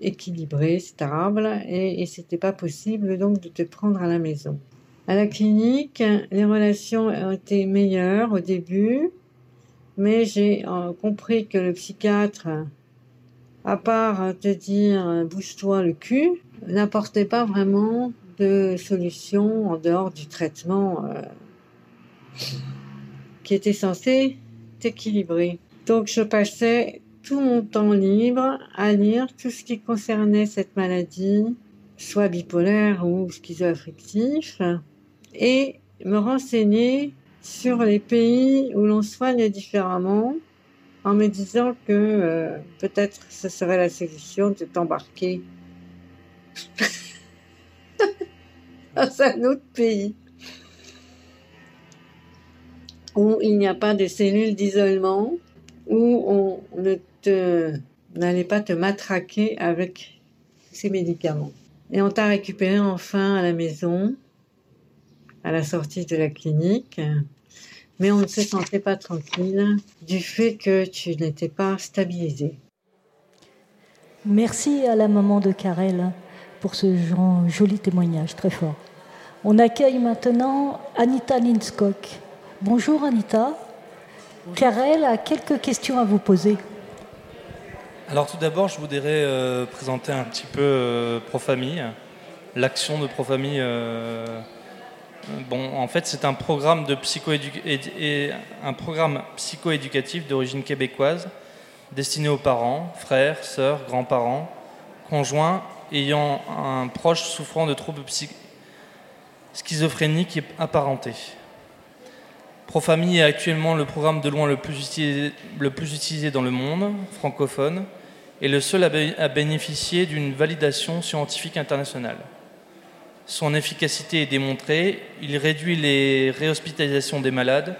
équilibré, stable, et, et c'était pas possible donc de te prendre à la maison. À la clinique, les relations ont été meilleures au début, mais j'ai euh, compris que le psychiatre, à part te dire bouge-toi le cul, n'apportait pas vraiment de solution en dehors du traitement euh, qui était censé t'équilibrer. Donc je passais tout mon temps libre à lire tout ce qui concernait cette maladie, soit bipolaire ou schizoaffectif, et me renseigner sur les pays où l'on soigne différemment, en me disant que euh, peut-être ce serait la solution de t'embarquer [laughs] dans un autre pays où il n'y a pas de cellules d'isolement, où on ne n'allez pas te matraquer avec ces médicaments. Et on t'a récupéré enfin à la maison, à la sortie de la clinique, mais on ne se sentait pas tranquille du fait que tu n'étais pas stabilisé. Merci à la maman de Karel pour ce joli témoignage très fort. On accueille maintenant Anita Linskog. Bonjour Anita. Karel a quelques questions à vous poser. Alors tout d'abord, je voudrais euh, présenter un petit peu euh, Profamille, l'action de Profamille. Euh, bon, en fait, c'est un programme de psychoéducatif d'origine québécoise destiné aux parents, frères, sœurs, grands-parents, conjoints ayant un proche souffrant de troubles schizophréniques apparentés. Profamille est actuellement le programme de loin le plus utilisé, dans le monde francophone est le seul à bénéficier d'une validation scientifique internationale. Son efficacité est démontrée, il réduit les réhospitalisations des malades,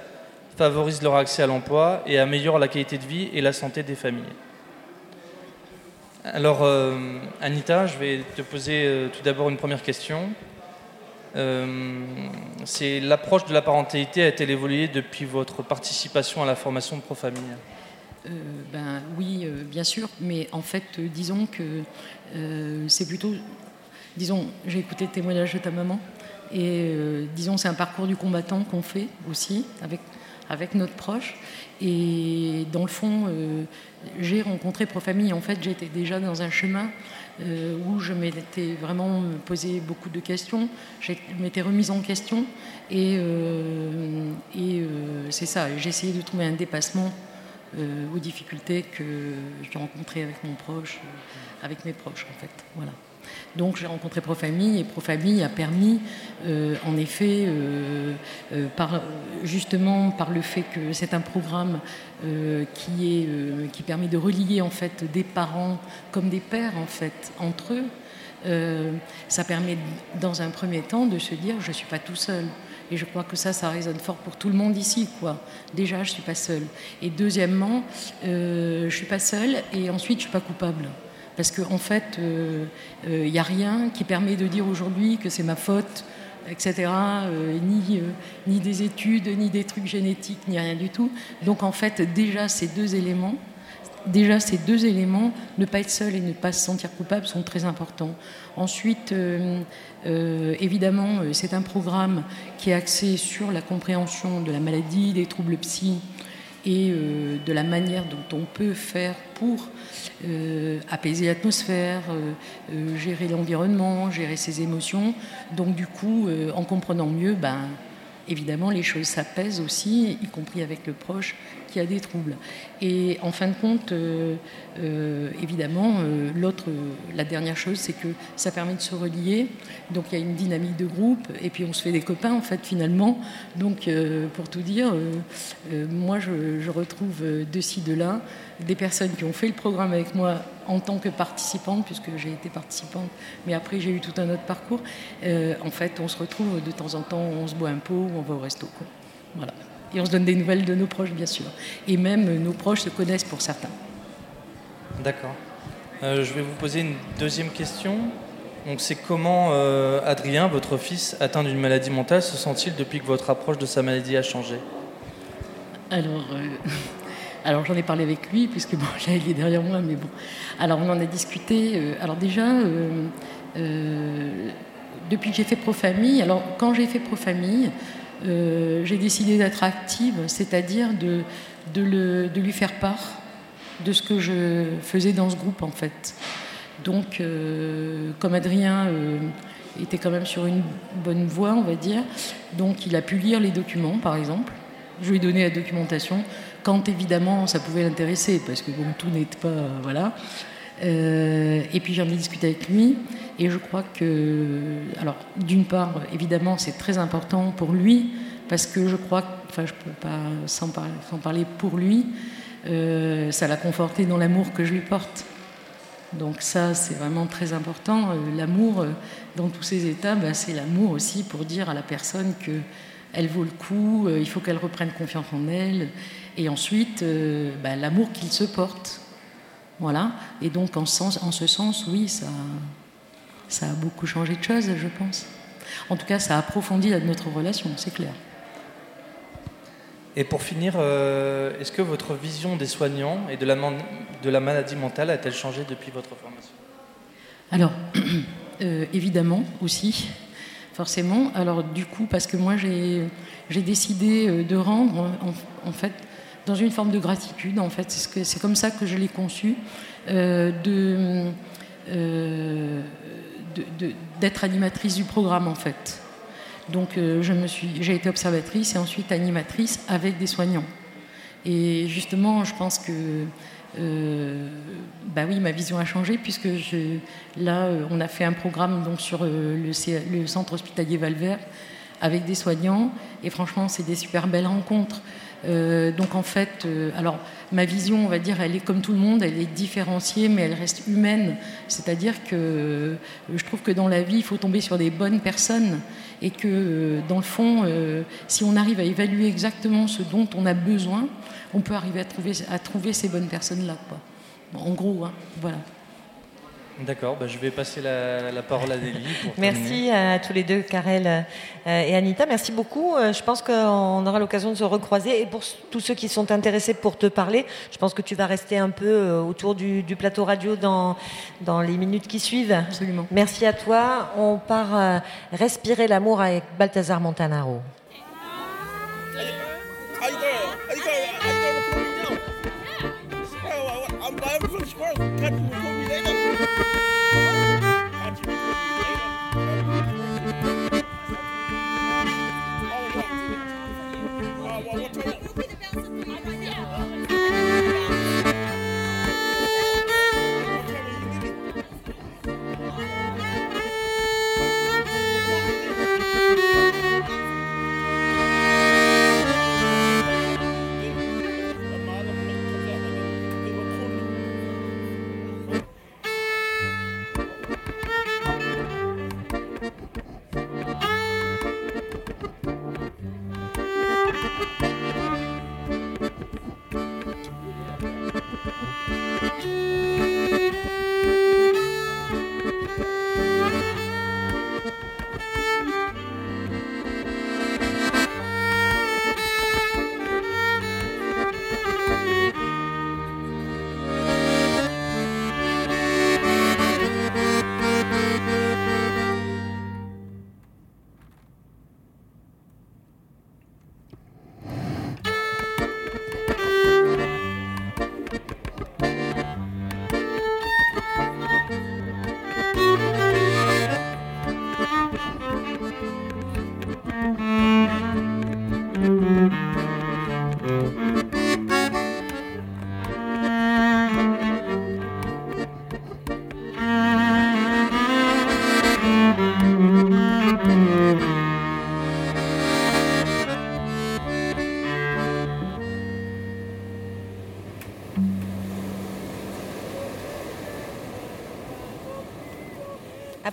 favorise leur accès à l'emploi et améliore la qualité de vie et la santé des familles. Alors, euh, Anita, je vais te poser euh, tout d'abord une première question. Euh, l'approche de la parentalité a-t-elle évolué depuis votre participation à la formation de ben, Oui, bien sûr, mais en fait, disons que c'est plutôt. Disons, j'ai écouté le témoignage de ta maman, et disons, c'est un parcours du combattant qu'on fait aussi, avec, avec notre proche. Et dans le fond, j'ai rencontré Profamille. En fait, j'étais déjà dans un chemin où je m'étais vraiment posé beaucoup de questions. Je m'étais remise en question. Et, et c'est ça, j'ai essayé de trouver un dépassement aux difficultés que j'ai rencontrées avec mon proche, avec mes proches en fait. Voilà. Donc j'ai rencontré Profamille et Profamille a permis, euh, en effet, euh, euh, par, justement par le fait que c'est un programme qui, permet de relier en fait des parents comme des pères en fait entre eux. ça permet dans un premier temps de se dire je ne suis pas tout seul. Et je crois que ça, ça résonne fort pour tout le monde ici. Quoi. Déjà, je ne suis pas seule. Et deuxièmement, je ne suis pas seule. Et ensuite, je ne suis pas coupable. Parce qu'en en fait, il euh, n'y euh, a rien qui permet de dire aujourd'hui que c'est ma faute, etc. Euh, ni, ni des études, ni des trucs génétiques, ni rien du tout. Donc en fait, déjà ces deux éléments, déjà ces deux éléments, ne pas être seul et ne pas se sentir coupable, sont très importants. Ensuite, évidemment, c'est un programme qui est axé sur la compréhension de la maladie, des troubles psy et de la manière dont on peut faire pour euh, apaiser l'atmosphère, euh, euh, gérer l'environnement, gérer ses émotions. Donc du coup, en comprenant mieux, ben, évidemment, les choses s'apaisent aussi, y compris avec le proche qui a des troubles. Et en fin de compte, évidemment, l'autre, la dernière chose, c'est que ça permet de se relier. Donc il y a une dynamique de groupe, et puis on se fait des copains, en fait, finalement. Donc, pour tout dire, moi, je, retrouve de ci, de là des personnes qui ont fait le programme avec moi en tant que participante, puisque j'ai été participante, mais après j'ai eu tout un autre parcours. Euh, en fait, on se retrouve de temps en temps, on se boit un pot, on va au resto. Voilà. Et on se donne des nouvelles de nos proches, bien sûr. Et même nos proches se connaissent pour certains. D'accord. Euh, je vais vous poser une deuxième question. Donc, c'est comment euh, Adrien, votre fils, atteint d'une maladie mentale, se sent-il depuis que votre approche de sa maladie a changé? Alors, [laughs] alors j'en ai parlé avec lui, puisque bon, [laughs] là il est derrière moi, mais bon. Alors on en a discuté. Euh, alors déjà, euh, euh, depuis que j'ai fait Profamille, alors quand j'ai fait Profamille, j'ai décidé d'être active, c'est-à-dire de, lui faire part de ce que je faisais dans ce groupe en fait. Donc comme Adrien était quand même sur une bonne voie, on va dire, donc il a pu lire les documents par exemple. Je lui ai donné la documentation quand évidemment ça pouvait l'intéresser, parce que bon, tout n'est pas. Voilà. Euh, et puis j'en ai discuté avec lui, et je crois que. Alors, d'une part, évidemment, c'est très important pour lui, parce que je crois, enfin, je ne peux pas sans parler, pour lui, euh, ça l'a conforté dans l'amour que je lui porte. Donc ça, c'est vraiment très important. Euh, l'amour, dans tous ses états, ben, c'est l'amour aussi pour dire à la personne que elle vaut le coup, il faut qu'elle reprenne confiance en elle, et ensuite euh, bah, l'amour qu'il se porte. Voilà. Et donc en ce sens, oui, ça, ça a beaucoup changé de choses, je pense. En tout cas, ça a approfondi notre relation, c'est clair. Et pour finir, euh, est-ce que votre vision des soignants et de la, de la maladie mentale a-t-elle changé depuis votre formation? Alors, [clears throat] euh, évidemment aussi, forcément. Alors du coup, parce que moi j'ai décidé de rendre en fait dans une forme de gratitude, en fait. C'est comme ça que je l'ai conçu, euh, euh, de, d'être animatrice du programme, en fait. Donc, euh, je me suis, j'ai été observatrice et ensuite animatrice avec des soignants. Et justement, je pense que, bah oui, ma vision a changé puisque là, on a fait un programme donc sur le, le centre hospitalier Valvert avec des soignants. Et franchement, c'est des super belles rencontres. Euh, donc en fait, euh, alors ma vision, on va dire, elle est comme tout le monde, elle est différenciée, mais elle reste humaine. C'est-à-dire que euh, je trouve que dans la vie, il faut tomber sur des bonnes personnes et que dans le fond, si on arrive à évaluer exactement ce dont on a besoin, on peut arriver à trouver, à trouver ces bonnes personnes-là. en gros, hein, voilà. D'accord, bah, je vais passer la, parole à Nelly. Merci à tous les deux, Karel euh, et Anita. Merci beaucoup. Euh, je pense qu'on aura l'occasion de se recroiser. Et pour tous ceux qui sont intéressés pour te parler, je pense que tu vas rester un peu euh, autour du, plateau radio dans, dans les minutes qui suivent. Absolument. Merci à toi. On part respirer l'amour avec Balthazar Montanaro.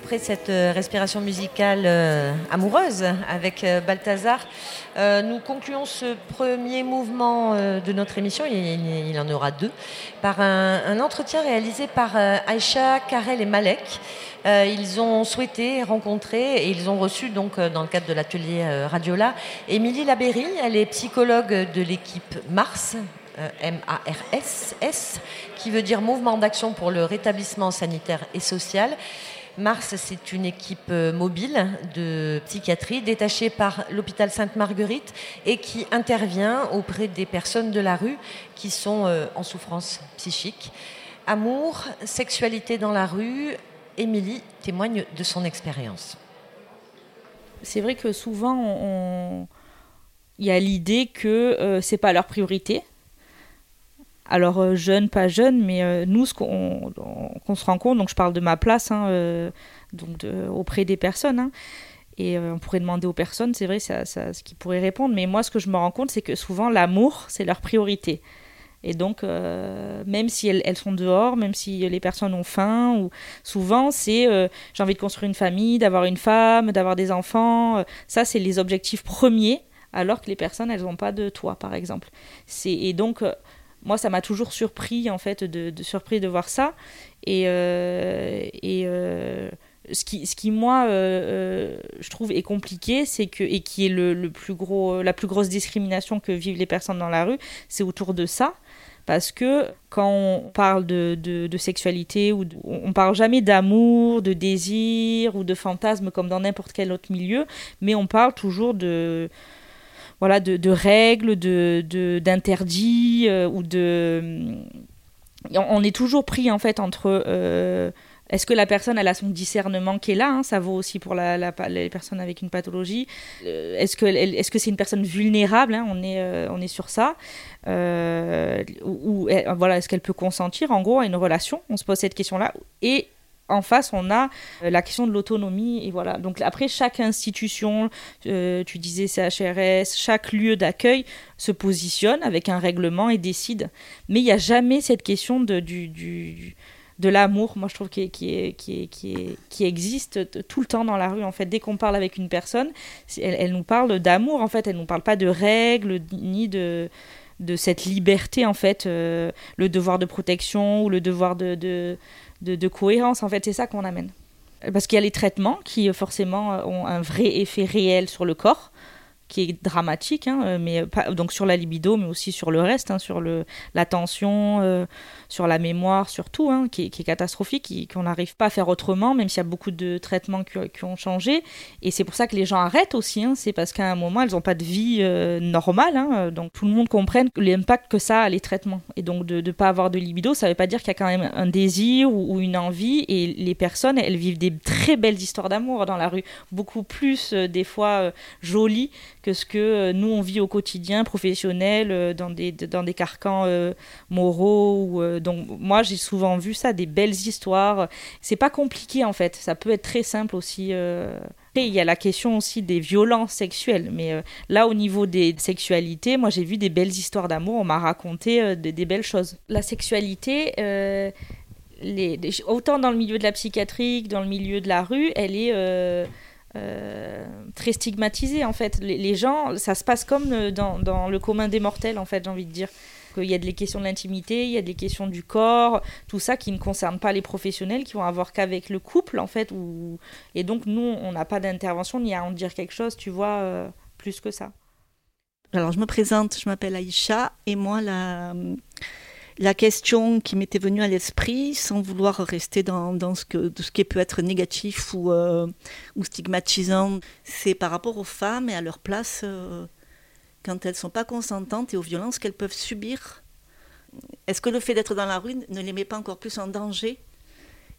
Après cette euh, respiration musicale euh, amoureuse avec euh, Balthazar, nous concluons ce premier mouvement de notre émission, il, en aura deux, par un, entretien réalisé par Aïcha, Karel et Malek. ils ont souhaité rencontrer et ils ont reçu donc dans le cadre de l'atelier Radiola Émilie Labéry, elle est psychologue de l'équipe Mars, M-A-R-S-S, qui veut dire Mouvement d'action pour le rétablissement sanitaire et social. Mars, c'est une équipe euh, mobile de psychiatrie détachée par l'hôpital Sainte-Marguerite et qui intervient auprès des personnes de la rue qui sont euh, en souffrance psychique. Amour, sexualité dans la rue, Émilie témoigne de son expérience. C'est vrai que souvent, il y a l'idée que ce euh, c'est pas leur priorité, alors euh, jeune, pas jeune, mais euh, nous, ce qu'on se rend compte, donc je parle de ma place, hein, euh, donc auprès des personnes, hein, et on pourrait demander aux personnes, c'est vrai, ça, ce qu'ils pourraient répondre, mais moi, ce que je me rends compte, c'est que souvent, l'amour, c'est leur priorité. Et donc, même si elles, sont dehors, même si les personnes ont faim, ou souvent c'est j'ai envie de construire une famille, d'avoir une femme, d'avoir des enfants. ça, c'est les objectifs premiers, alors que les personnes, elles n'ont pas de toit, par exemple. et donc, moi, ça m'a toujours surpris, en fait, de, surpris de voir ça. Et, euh, euh, ce, qui, ce qui, moi, euh, je trouve est compliqué, c'est que, et qui est le, plus gros, la plus grosse discrimination que vivent les personnes dans la rue, c'est autour de ça. Parce que quand on parle de, de, de sexualité, ou on parle jamais d'amour, de désir ou de fantasme comme dans n'importe quel autre milieu, mais on parle toujours de, voilà, de, règles, de, d'interdits, euh, ou de... On est toujours pris, en fait, entre... Euh, est-ce que la personne a son discernement qui est là hein, Ça vaut aussi pour la, les personnes avec une pathologie. Euh, est-ce que est-ce que c'est une personne vulnérable hein, On est on est sur ça. ou, voilà, est-ce qu'elle peut consentir en gros à une relation? On se pose cette question là. Et en face, on a euh, la question de l'autonomie. Et voilà. Donc après, chaque institution, euh, tu disais CHRS, chaque lieu d'accueil se positionne avec un règlement et décide. Mais il n'y a jamais cette question de, l'amour, moi je trouve, qui, qui, qui, qui, existe tout le temps dans la rue. En fait, dès qu'on parle avec une personne, elle, nous parle d'amour. En fait, elle nous parle pas de règles ni de cette liberté en fait euh, le devoir de protection ou le devoir de de, cohérence. En fait, c'est ça qu'on amène. Parce qu'il y a les traitements qui, forcément, ont un vrai effet réel sur le corps, qui est dramatique, hein, mais pas, donc sur la libido, mais aussi sur le reste, hein, sur le, l'attention, sur la mémoire, surtout, hein, qui, est catastrophique, qu'on n'arrive pas à faire autrement, même s'il y a beaucoup de traitements qui, ont changé. Et c'est pour ça que les gens arrêtent aussi, hein, c'est parce qu'à un moment, elles n'ont pas de vie normale, hein, donc tout le monde comprenne l'impact que ça a les traitements. Et donc de ne pas avoir de libido, ça ne veut pas dire qu'il y a quand même un désir ou, une envie, et les personnes, elles vivent des très belles histoires d'amour dans la rue, beaucoup plus euh, des fois euh, jolies que ce que euh, nous on vit au quotidien, professionnel, dans des, dans des carcans moraux. Ou, donc moi j'ai souvent vu ça, des belles histoires. C'est pas compliqué en fait, ça peut être très simple aussi. Et il y a la question aussi des violences sexuelles. Mais là, au niveau des sexualités, moi, j'ai vu des belles histoires d'amour. On m'a raconté des belles choses. La sexualité, les, autant dans le milieu de la psychiatrie que dans le milieu de la rue, elle est euh, euh, très stigmatisée en fait. Les, gens, ça se passe comme euh, dans, dans, le commun des mortels en fait, j'ai envie de dire. Il y a des questions de l'intimité, il y a des questions du corps, tout ça qui ne concerne pas les professionnels, qui vont avoir qu'avec le couple en fait. Et donc nous, on n'a pas d'intervention ni à en dire quelque chose, tu vois, plus que ça. Alors je me présente, je m'appelle Aïcha et moi la la question qui m'était venue à l'esprit, sans vouloir rester dans, ce, que, ce qui peut être négatif ou, euh, ou stigmatisant, c'est par rapport aux femmes et à leur place euh, quand elles ne sont pas consentantes et aux violences qu'elles peuvent subir. Est-ce que le fait d'être dans la rue ne les met pas encore plus en danger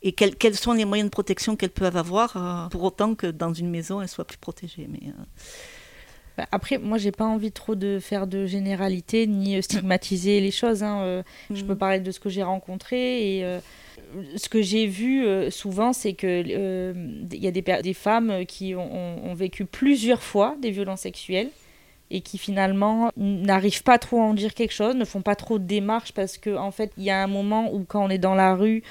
Et quels, sont les moyens de protection qu'elles peuvent avoir, euh, pour autant que dans une maison, elles soient plus protégées? Mais, bah, après, moi, j'ai pas envie trop de faire de généralité ni euh, stigmatiser les choses. Hein, euh. Je peux mm. parler de ce que j'ai rencontré et euh, ce que j'ai vu souvent, c'est que il y a des, des femmes qui ont, vécu plusieurs fois des violences sexuelles et qui finalement n'arrivent pas trop à en dire quelque chose, ne font pas trop de démarches parce que en fait, il y a un moment où quand on est dans la rue,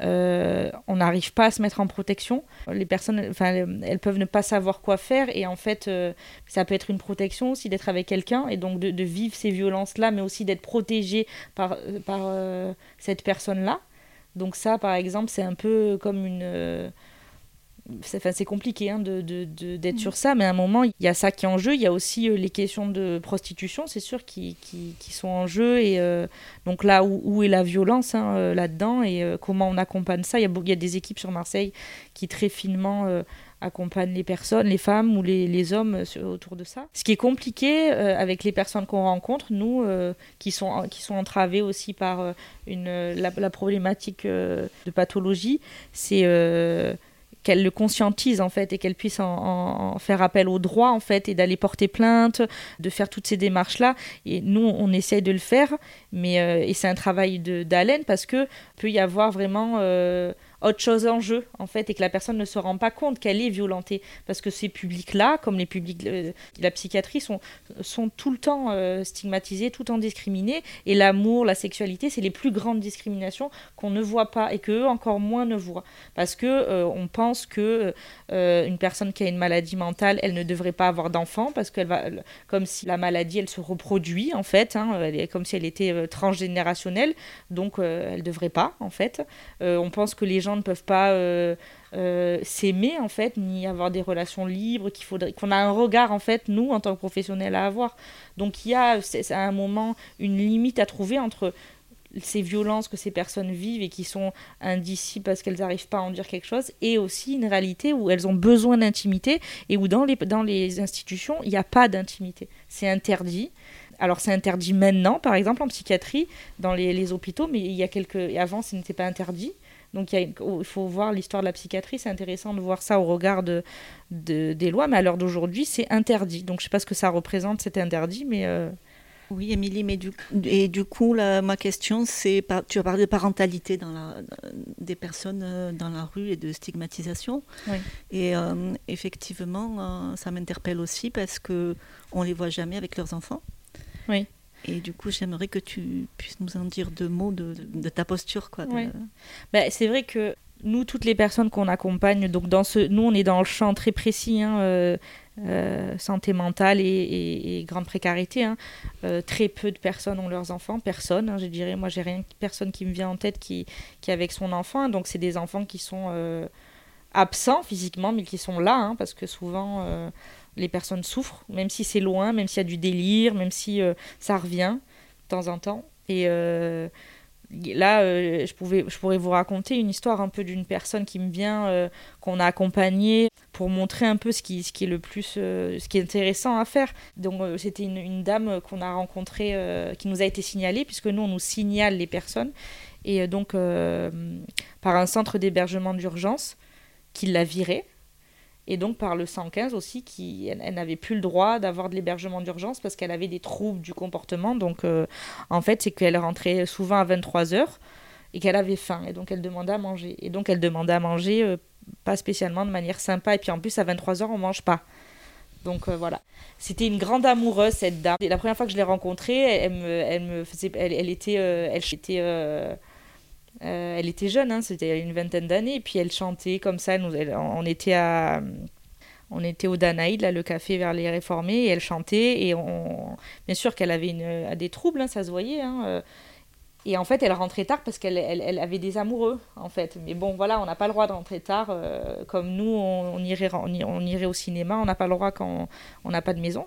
euh, on n'arrive pas à se mettre en protection. Les personnes, enfin, elles peuvent ne pas savoir quoi faire et en fait, euh, ça peut être une protection aussi d'être avec quelqu'un et donc de, vivre ces violences-là, mais aussi d'être protégé par, par euh, cette personne-là. Donc ça, par exemple, c'est un peu comme une c'est compliqué hein, d'être de, de, mm. sur ça, mais à un moment, il y a ça qui est en jeu. Il y a aussi euh, les questions de prostitution, c'est sûr, qui, qui, qui, sont en jeu. Et euh, donc là, où, où, est la violence hein, euh, là-dedans et comment on accompagne ça? Il y, a, il y, a, des équipes sur Marseille qui très finement accompagnent les personnes, les femmes ou les, les hommes autour de ça. Ce qui est compliqué avec les personnes qu'on rencontre, nous, qui, sont, qui sont entravées aussi par une, la, la problématique de pathologie, c'est qu'elle le conscientise en fait et qu'elle puisse en, faire appel au droit en fait et d'aller porter plainte, de faire toutes ces démarches là. Et nous, on essaye de le faire, mais euh, et c'est un travail d'haleine parce que peut y avoir vraiment euh, autre chose en jeu, en fait, et que la personne ne se rend pas compte qu'elle est violentée. Parce que ces publics-là, comme les publics de la psychiatrie, sont, sont tout le temps euh, stigmatisés, tout le temps discriminés. Et l'amour, la sexualité, c'est les plus grandes discriminations qu'on ne voit pas et qu'eux encore moins ne voient. Parce que euh, on pense que euh, une personne qui a une maladie mentale, elle ne devrait pas avoir d'enfant, parce qu'elle va, comme si la maladie, elle se reproduit, en fait, hein, elle est comme si elle était transgénérationnelle, donc elle ne devrait pas, en fait. on pense que les gens ne peuvent pas euh, euh, s'aimer en fait, ni avoir des relations libres, qu'il faudrait qu'on a un regard en fait nous en tant que professionnels à avoir. Donc il y a à un moment une limite à trouver entre ces violences que ces personnes vivent et qui sont indicibles parce qu'elles n'arrivent pas à en dire quelque chose, et aussi une réalité où elles ont besoin d'intimité et où dans les, dans les institutions, il n'y a pas d'intimité. C'est interdit. Alors c'est interdit maintenant, par exemple en psychiatrie, dans les, les hôpitaux, mais il y a quelques... avant, ce n'était pas interdit. Donc il, faut voir l'histoire de la psychiatrie, c'est intéressant de voir ça au regard de, des lois, mais à l'heure d'aujourd'hui, c'est interdit. Donc je ne sais pas ce que ça représente, c'est interdit, mais... Euh, oui, Émilie, mais du, et du coup, ma question, c'est, tu as parlé de parentalité dans la, des personnes euh, dans la rue et de stigmatisation. Oui. Et euh, effectivement, ça m'interpelle aussi parce que on les voit jamais avec leurs enfants. Oui. Et du coup, j'aimerais que tu puisses nous en dire deux mots de, ta posture. Quoi, ben, c'est vrai que nous, toutes les personnes qu'on accompagne, donc dans ce, nous, on est dans le champ très précis, hein, euh, euh, santé mentale et, grande précarité. Hein. Euh, très peu de personnes ont leurs enfants, personne, hein, je dirais. Moi, j'ai rien, personne qui me vient en tête qui, qui est avec son enfant. Donc, c'est des enfants qui sont absents physiquement, mais qui sont là, parce que souvent les personnes souffrent, même si c'est loin, même s'il y a du délire, même si ça revient de temps en temps. Et là, euh, je, pouvais, je pourrais vous raconter une histoire un peu d'une personne qui me vient, euh, qu'on a accompagnée pour montrer un peu ce qui, ce qui est le plus, euh, ce qui est intéressant à faire. Donc, c'était une, une, dame qu'on a rencontrée, qui nous a été signalée, puisque nous, on nous signale les personnes. Et donc, par un centre d'hébergement d'urgence, qui l'a virée et donc par le 115 aussi, qui, elle, n'avait plus le droit d'avoir de l'hébergement d'urgence parce qu'elle avait des troubles du comportement. Donc euh, en fait, c'est qu'elle rentrait souvent à 23 heures et qu'elle avait faim. Et donc elle demandait à manger. Et donc elle demandait à manger euh, pas spécialement de manière sympa. Et puis en plus, à 23 heures, on mange pas. Donc euh, voilà. C'était une grande amoureuse, cette dame. Et la première fois que je l'ai rencontrée, elle, me, elle me faisait. Elle, était. elle elle était jeune, hein, c'était une vingtaine d'années, et puis elle chantait comme ça. Nous, on était à, on était au Danaïd, là, le café vers les réformés, et elle chantait. Et on, bien sûr qu'elle avait une, des troubles, hein, ça se voyait. Hein, euh. et en fait, elle rentrait tard parce qu'elle elle, avait des amoureux, en fait. Mais bon, voilà, on n'a pas le droit de rentrer tard. Euh, comme nous, on, irait, on, irait au cinéma, on n'a pas le droit quand on n'a pas de maison.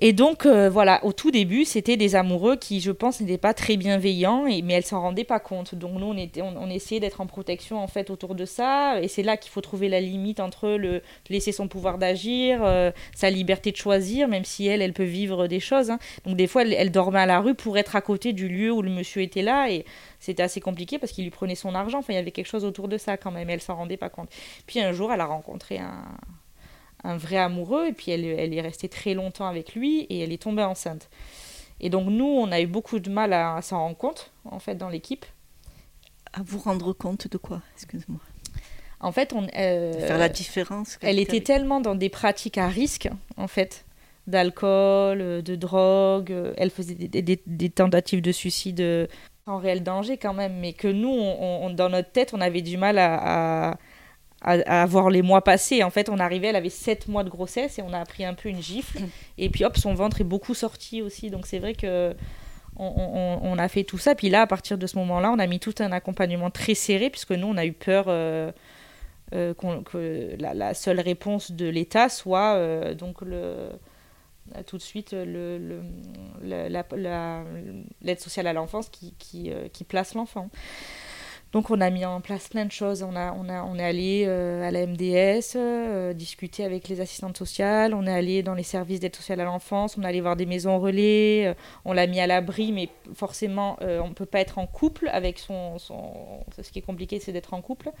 Et donc, euh, voilà, au tout début, c'était des amoureux qui, je pense, n'étaient pas très bienveillants, et, mais elles s'en rendaient pas compte. Donc, nous, on, était, on, essayait d'être en protection, en fait, autour de ça. Et c'est là qu'il faut trouver la limite entre le laisser son pouvoir d'agir, euh, sa liberté de choisir, même si elle, elle peut vivre des choses. Hein. Donc, des fois, elle, dormait à la rue pour être à côté du lieu où le monsieur était là. Et c'était assez compliqué parce qu'il lui prenait son argent. Enfin, il y avait quelque chose autour de ça quand même. Elle s'en rendait pas compte. Puis, un jour, elle a rencontré un un vrai amoureux, et puis elle, elle, est restée très longtemps avec lui, et elle est tombée enceinte. Et donc nous, on a eu beaucoup de mal à, s'en rendre compte, en fait, dans l'équipe. À vous rendre compte de quoi Excuse-moi? En fait, on... Euh, faire la différence. Elle était tellement dans des pratiques à risque, en fait, d'alcool, de drogue. Elle faisait des, tentatives de suicide en réel danger quand même, mais que nous, on, dans notre tête, on avait du mal à à, avoir les mois passés. En fait, on arrivait, elle avait 7 mois de grossesse et on a appris un peu une gifle. Et puis hop, son ventre est beaucoup sorti aussi. Donc c'est vrai que on, a fait tout ça. Puis là, à partir de ce moment-là, on a mis tout un accompagnement très serré puisque nous, on a eu peur euh, euh, que la, seule réponse de l'État soit euh, donc le tout de suite le, l'aide sociale à l'enfance qui, qui, qui place l'enfant. Donc on a mis en place plein de choses. On, a, on, a, on est allé euh, à la MDS, euh, discuter avec les assistantes sociales, on est allé dans les services d'aide sociale à l'enfance, on est allé voir des maisons relais, euh, on l'a mis à l'abri, mais forcément on ne peut pas être en couple avec son... son... Ce qui est compliqué c'est d'être en couple.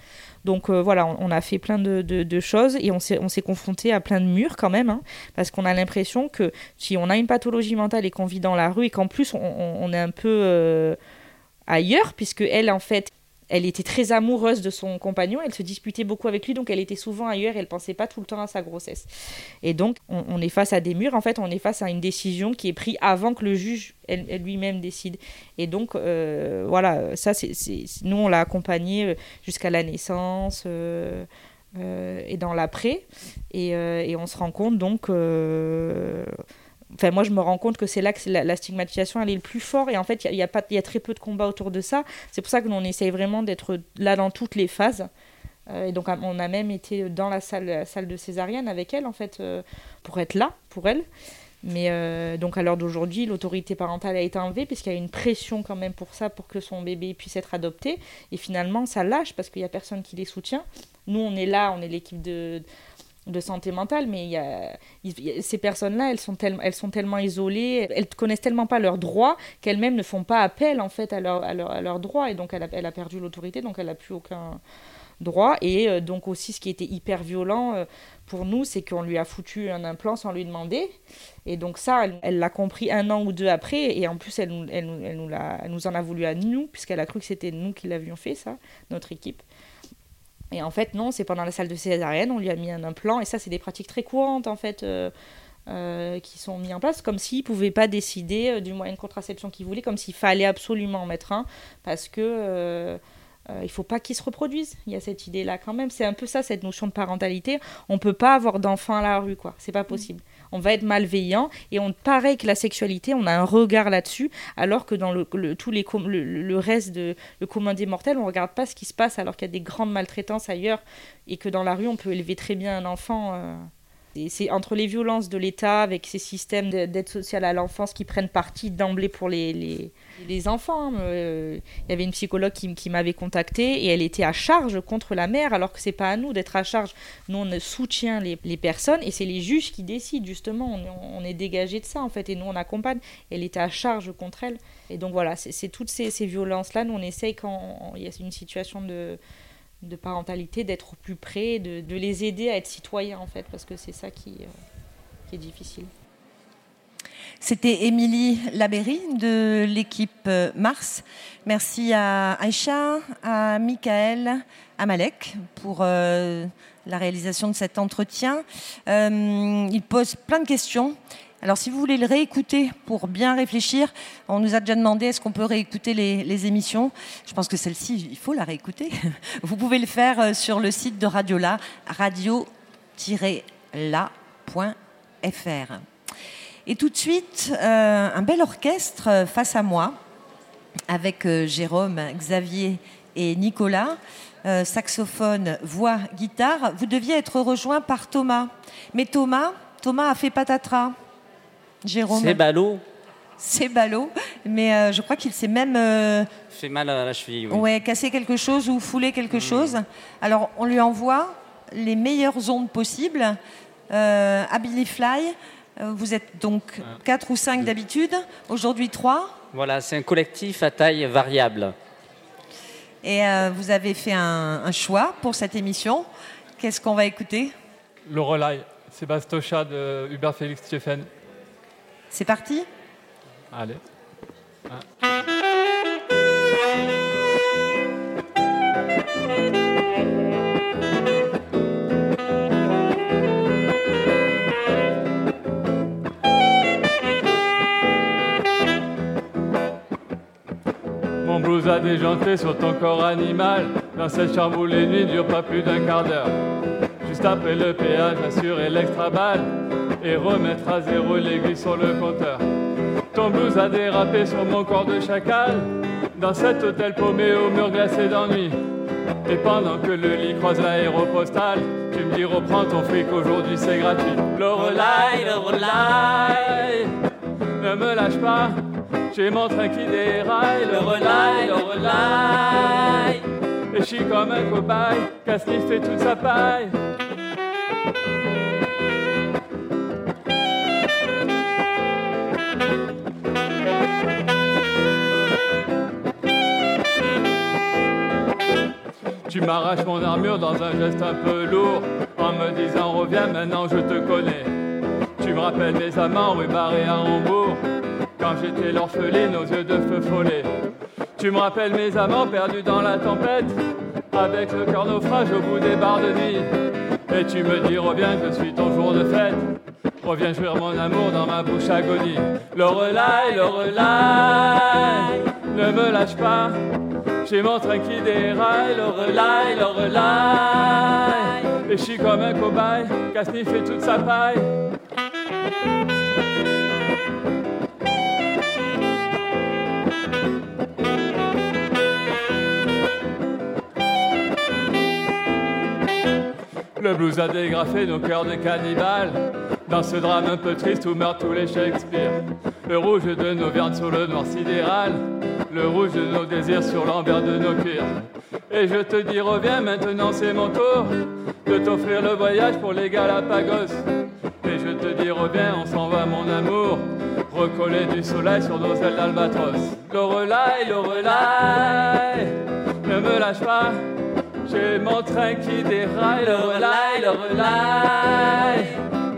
Donc voilà, on, a fait plein de, de, choses et on s'est, on s'est confronté à plein de murs quand même, hein, parce qu'on a l'impression que si on a une pathologie mentale et qu'on vit dans la rue et qu'en plus on, on est un peu ailleurs, puisque elle en fait elle était très amoureuse de son compagnon, elle se disputait beaucoup avec lui, donc elle était souvent ailleurs, elle pensait pas tout le temps à sa grossesse. Et donc, on, est face à des murs, en fait, on est face à une décision qui est prise avant que le juge lui-même décide. Et donc, euh, voilà, ça, c'est, nous, on l'a accompagnée euh, jusqu'à la naissance. Euh, et dans l'après, et, et, on se rend compte donc Enfin, moi, je me rends compte que c'est là que la, stigmatisation, elle est le plus fort. Et en fait, il y, a, très peu de combats autour de ça. C'est pour ça que nous, on essaye vraiment d'être là dans toutes les phases. Euh, et donc, on a même été dans la salle, salle de césarienne avec elle, en fait, euh, pour être là, pour elle. Mais euh, donc, à l'heure d'aujourd'hui, l'autorité parentale a été enlevée, puisqu'il y a une pression quand même pour ça, pour que son bébé puisse être adopté. Et finalement, ça lâche, parce qu'il n'y a personne qui les soutient. Nous, on est là, on est l'équipe de de santé mentale, mais y a, ces personnes-là, elles sont, elles sont tellement isolées, elles ne connaissent tellement pas leurs droits qu'elles-mêmes ne font pas appel en fait à, leur, à, leur, à leurs droits, et donc elle a, perdu l'autorité, donc elle n'a plus aucun droit. Et euh, donc aussi, ce qui était hyper violent euh, pour nous, c'est qu'on lui a foutu un implant sans lui demander, et donc ça, elle l'a compris un an ou deux après, et en plus, elle, nous, elle nous en a voulu à nous, puisqu'elle a cru que c'était nous qui l'avions fait, ça, notre équipe. Et en fait, non, c'est pendant la salle de césarienne, on lui a mis un implant, et ça, c'est des pratiques très courantes, en fait, euh, euh, qui sont mises en place, comme s'il ne pouvait pas décider euh, du moyen de contraception qu'il voulait, comme s'il fallait absolument en mettre un, parce que il ne faut pas qu'il se reproduise. Il y a cette idée-là quand même. C'est un peu ça, cette notion de parentalité. On ne peut pas avoir d'enfants à la rue, quoi. C'est pas possible on va être malveillant et on pareil que la sexualité, on a un regard là-dessus, alors que dans le, le, reste de le commun des mortels, on regarde pas ce qui se passe alors qu'il y a des grandes maltraitances ailleurs et que dans la rue on peut élever très bien un enfant. Euh, C'est entre les violences de l'État, avec ces systèmes d'aide sociale à l'enfance qui prennent parti d'emblée pour les, les, enfants. hein. Euh, Il y avait une psychologue qui, m'avait contacté et elle était à charge contre la mère, alors que c'est pas à nous d'être à charge. Nous, on soutient les, les personnes et c'est les juges qui décident, justement. On, on est dégagé de ça, en fait, et nous, on accompagne. Elle était à charge contre elle. Et donc voilà, c'est toutes ces, ces violences-là. Nous, on essaye quand il y a une situation de de parentalité, d'être au plus près, de, les aider à être citoyens en fait, parce que c'est ça qui, euh, est difficile. C'était Émilie Labéry de l'équipe euh, Mars. Merci à Aïcha, à Michael, à Malek pour euh, la réalisation de cet entretien. Euh, il pose plein de questions. Alors si vous voulez le réécouter pour bien réfléchir, on nous a déjà demandé est-ce qu'on peut réécouter les, émissions. Je pense que celle-ci, il faut la réécouter. [laughs] Vous pouvez le faire euh, sur le site de Radio-La, radio-la.fr. Et tout de suite, euh, un bel orchestre euh, face à moi, avec Jérôme, Xavier et Nicolas. Saxophone, voix, guitare. Vous deviez être rejoint par Thomas. Mais Thomas, Thomas a fait patatras. Jérôme. C'est ballot. C'est ballot. Mais euh, je crois qu'il s'est même euh, Fait mal à la cheville. Oui. ouais, cassé quelque chose ou foulé quelque chose. Alors, on lui envoie les meilleures ondes possibles. Euh, à Billy Fly, euh, vous êtes donc 4 ou 5 d'habitude. Aujourd'hui, 3. Voilà, c'est un collectif à taille variable. Et euh, vous avez fait un, un choix pour cette émission. Qu'est-ce qu'on va écouter? Le relais, Sébastien de Hubert Félix Stephen. C'est parti Allez. Mon blues a déjanté sur ton corps animal. Dans cette chambre où les nuits durent pas plus d'un quart d'heure. Après le péage, assurer l'extra balle et remettre à zéro l'aiguille sur le compteur. Ton blues a dérapé sur mon corps de chacal. Dans cet hôtel paumé au mur glacé d'ennui. Et pendant que le lit croise l'aéropostale, tu me dis reprends ton fric, aujourd'hui c'est gratuit. Le relais, ne me lâche pas, j'ai mon train qui déraille. Le relais, le relais, et je suis comme un cobaye, qu'a sniffé toute sa paille. Tu m'arraches mon armure dans un geste un peu lourd En me disant reviens maintenant je te connais. Tu me rappelles mes amants rue Barré à Hambourg Quand j'étais l'orpheline aux yeux de feu follet. Tu me rappelles mes amants perdus dans la tempête Avec le cœur naufrage au bout des barres de nuit. Et tu me dis reviens je suis ton jour de fête. Reviens jouir mon amour dans ma bouche agonie. Le relais, le relais Ne me lâche pas j'ai mon train qui déraille, le relais, le relais. Et je suis comme un cobaye, qu'a sniffé toute sa paille. Le blues a dégrafé nos cœurs de cannibales. Dans ce drame un peu triste où meurent tous les Shakespeare. Le rouge de nos viandes sur le noir sidéral. Le rouge de nos désirs sur l'envers de nos cuirs. Et je te dis reviens maintenant c'est mon tour de t'offrir le voyage pour les Galapagos. Et je te dis reviens on s'en va mon amour recoller du soleil sur nos ailes d'albatros. Le relais, ne me lâche pas. J'ai mon train qui déraille, le relais,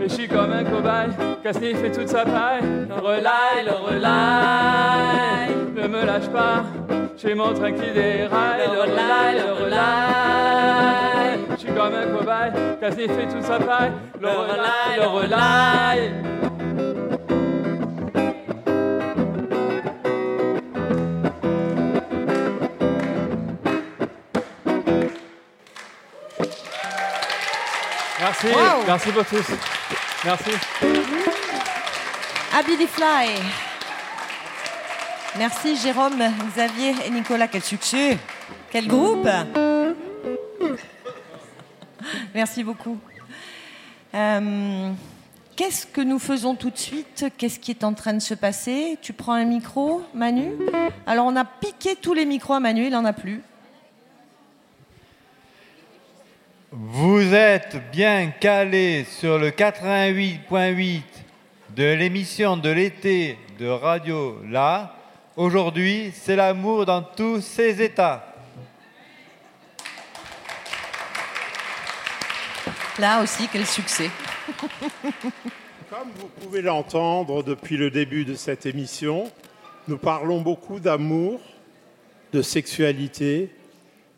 je suis comme un cobaye, qu'a sniffé toute sa paille. Le relais, le relais, ne me lâche pas. J'ai mon train qui déraille, le relais, le relais. Je suis comme un cobaye, qu'a sniffé toute sa paille. Le relais, le relais. Merci, Wow. merci pour tous. Merci. Billy Fly. Merci Jérôme, Xavier et Nicolas. Quel succès Quel groupe Merci beaucoup. Euh, Qu'est-ce que nous faisons tout de suite? Qu'est-ce qui est en train de se passer? Tu prends un micro, Manu? Alors on a piqué tous les micros à Manu, il n'en a plus. Vous êtes bien calé sur le 88.8 de l'émission de l'été de Radio La. Aujourd'hui, c'est l'amour dans tous ses états. Là aussi, quel succès. [laughs] Comme vous pouvez l'entendre depuis le début de cette émission, nous parlons beaucoup d'amour, de sexualité,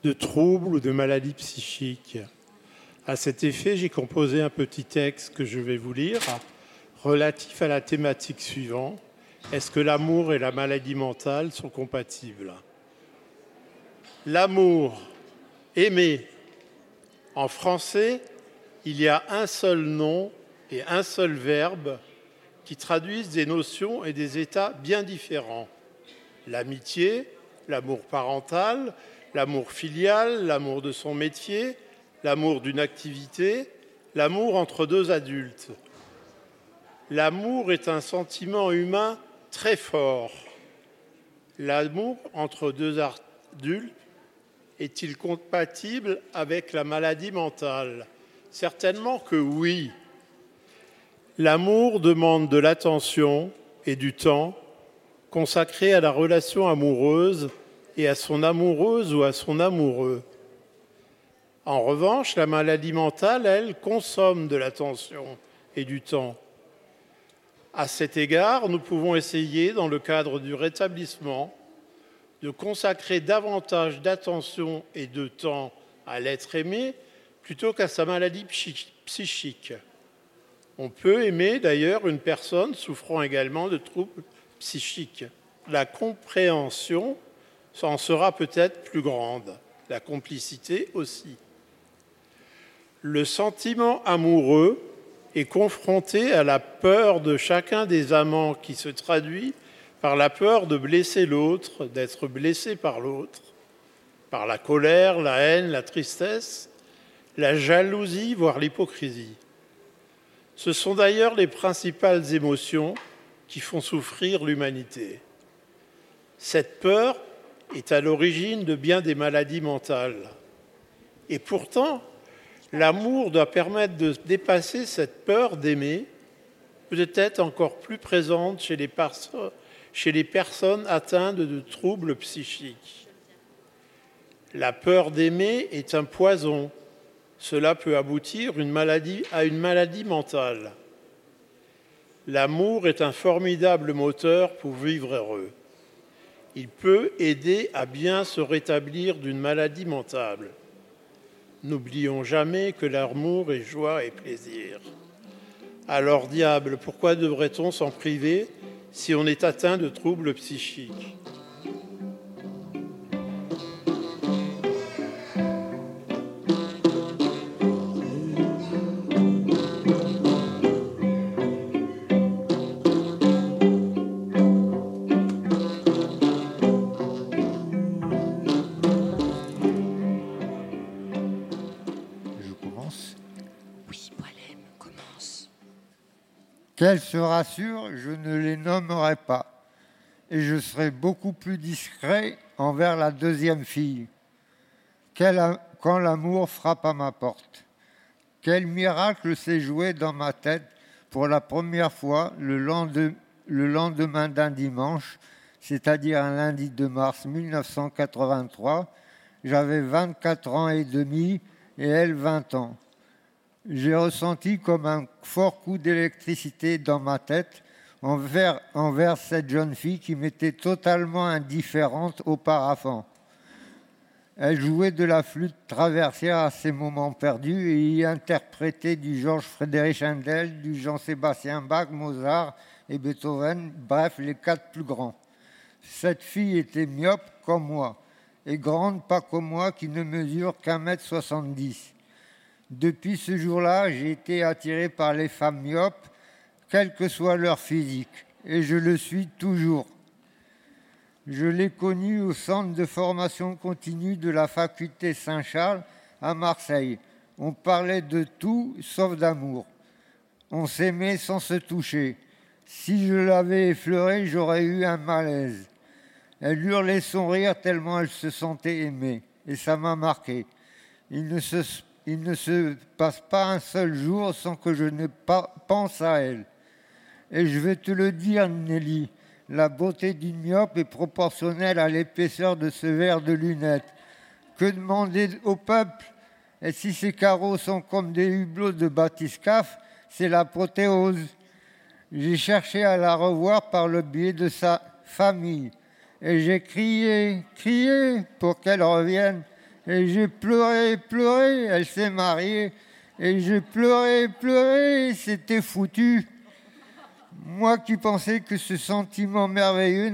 de troubles ou de maladies psychiques. À cet effet, j'ai composé un petit texte que je vais vous lire relatif à la thématique suivante. Est-ce que l'amour et la maladie mentale sont compatibles? L'amour, aimer. En français, il y a un seul nom et un seul verbe qui traduisent des notions et des états bien différents. L'amitié, l'amour parental, l'amour filial, l'amour de son métier, l'amour d'une activité, l'amour entre deux adultes. L'amour est un sentiment humain très fort. L'amour entre deux adultes est-il compatible avec la maladie mentale? Certainement que oui. L'amour demande de l'attention et du temps consacrés à la relation amoureuse et à son amoureuse ou à son amoureux. En revanche, la maladie mentale, elle, consomme de l'attention et du temps. À cet égard, nous pouvons essayer, dans le cadre du rétablissement, de consacrer davantage d'attention et de temps à l'être aimé plutôt qu'à sa maladie psychique. On peut aimer d'ailleurs une personne souffrant également de troubles psychiques. La compréhension en sera peut-être plus grande, la complicité aussi. Le sentiment amoureux est confronté à la peur de chacun des amants qui se traduit par la peur de blesser l'autre, d'être blessé par l'autre, par la colère, la haine, la tristesse, la jalousie, voire l'hypocrisie. Ce sont d'ailleurs les principales émotions qui font souffrir l'humanité. Cette peur est à l'origine de bien des maladies mentales. Et pourtant, l'amour doit permettre de dépasser cette peur d'aimer, peut-être encore plus présente chez les, personnes atteintes de troubles psychiques. La peur d'aimer est un poison cela peut aboutir à une maladie mentale. L'amour est un formidable moteur pour vivre heureux. Il peut aider à bien se rétablir d'une maladie mentale. N'oublions jamais que l'amour est joie et plaisir. Alors diable, pourquoi devrait-on s'en priver si on est atteint de troubles psychiques? Qu'elles se rassurent, je ne les nommerai pas, et je serai beaucoup plus discret envers la deuxième fille. quand l'amour frappe à ma porte. Quel miracle s'est joué dans ma tête pour la première fois le lendemain d'un dimanche, c'est-à-dire un lundi de mars 1983. J'avais 24 ans et demi et elle 20 ans j'ai ressenti comme un fort coup d'électricité dans ma tête envers, cette jeune fille qui m'était totalement indifférente auparavant. Elle jouait de la flûte traversière à ses moments perdus et y interprétait du Georges Frédéric Handel, du Jean-Sébastien Bach, Mozart et Beethoven, bref, les quatre plus grands. Cette fille était myope comme moi et grande pas comme moi qui ne mesure qu'un mètre soixante-dix. Depuis ce jour-là, j'ai été attiré par les femmes myopes, quel que soit leur physique, et je le suis toujours. Je l'ai connue au centre de formation continue de la faculté Saint-Charles à Marseille. On parlait de tout sauf d'amour. On s'aimait sans se toucher. Si je l'avais effleurée, j'aurais eu un malaise. Elle hurlait son rire tellement elle se sentait aimée. Et ça m'a marqué. Il ne, se, il ne se passe pas un seul jour sans que je ne pense à elle. Et je vais te le dire, Nelly, la beauté d'une myope est proportionnelle à l'épaisseur de ce verre de lunettes. Que demander au peuple? Et si ces carreaux sont comme des hublots de bathyscaphe, c'est la prothéose. J'ai cherché à la revoir par le biais de sa famille. Et j'ai crié, crié pour qu'elle revienne. Et j'ai pleuré, pleuré, elle s'est mariée. Et j'ai pleuré, pleuré, c'était foutu. Moi qui pensais que ce sentiment merveilleux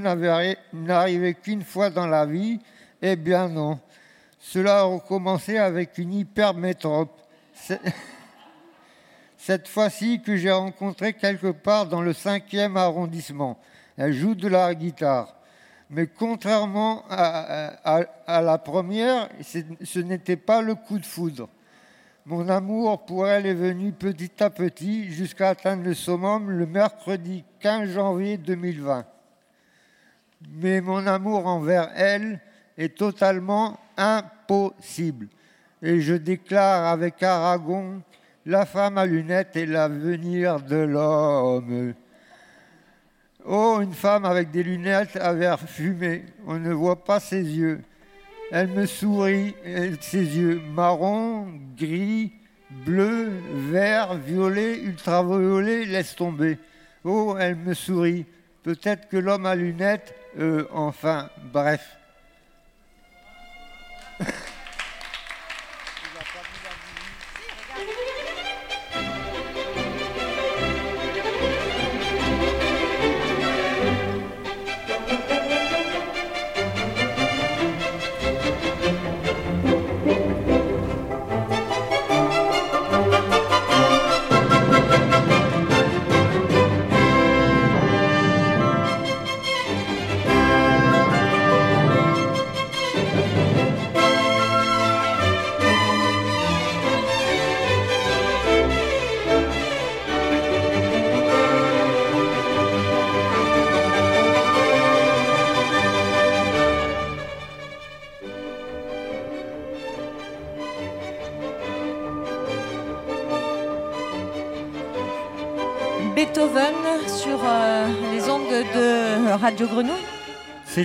n'arrivait qu'une fois dans la vie, eh bien non. Cela a recommencé avec une hypermétrope. [laughs] Cette fois-ci que j'ai rencontré quelque part dans le cinquième arrondissement. Elle joue de la guitare. Mais contrairement à, la première, ce n'était pas le coup de foudre. Mon amour pour elle est venu petit à petit jusqu'à atteindre le summum le mercredi 15 janvier 2020. Mais mon amour envers elle est totalement impossible. Et je déclare avec Aragon, la femme à lunettes est l'avenir de l'homme. Oh, une femme avec des lunettes à verre fumé, on ne voit pas ses yeux. Elle me sourit, ses yeux marron, gris, bleu, vert, violet, ultraviolet, laisse tomber. Oh, elle me sourit. Peut-être que l'homme à lunettes, euh, enfin, bref. [laughs]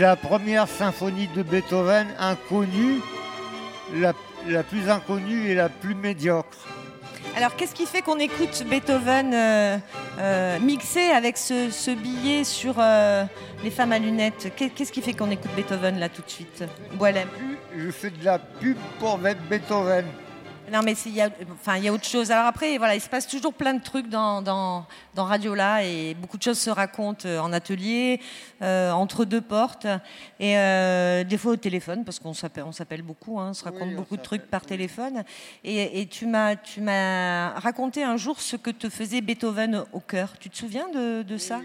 la première symphonie de Beethoven inconnue, la, la plus inconnue et la plus médiocre. Alors, qu'est-ce qui fait qu'on écoute Beethoven euh, euh, mixé avec ce, ce billet sur euh, les femmes à lunettes? Qu'est- Qu'est-ce qui fait qu'on écoute Beethoven là tout de suite? Boilem Je fais de la pub pour mettre Beethoven. Non, mais il y, a- enfin, y a autre chose. Alors après, voilà, il se passe toujours plein de trucs dans, dans, dans Radio Là et beaucoup de choses se racontent euh, en atelier, euh, entre deux portes et euh, des fois au téléphone parce qu'on s'appelle, on s'appelle beaucoup, hein, on se raconte beaucoup de trucs par téléphone. Et, et tu m'as, tu m'as raconté un jour ce que te faisait Beethoven au cœur. Tu te souviens de, de ça?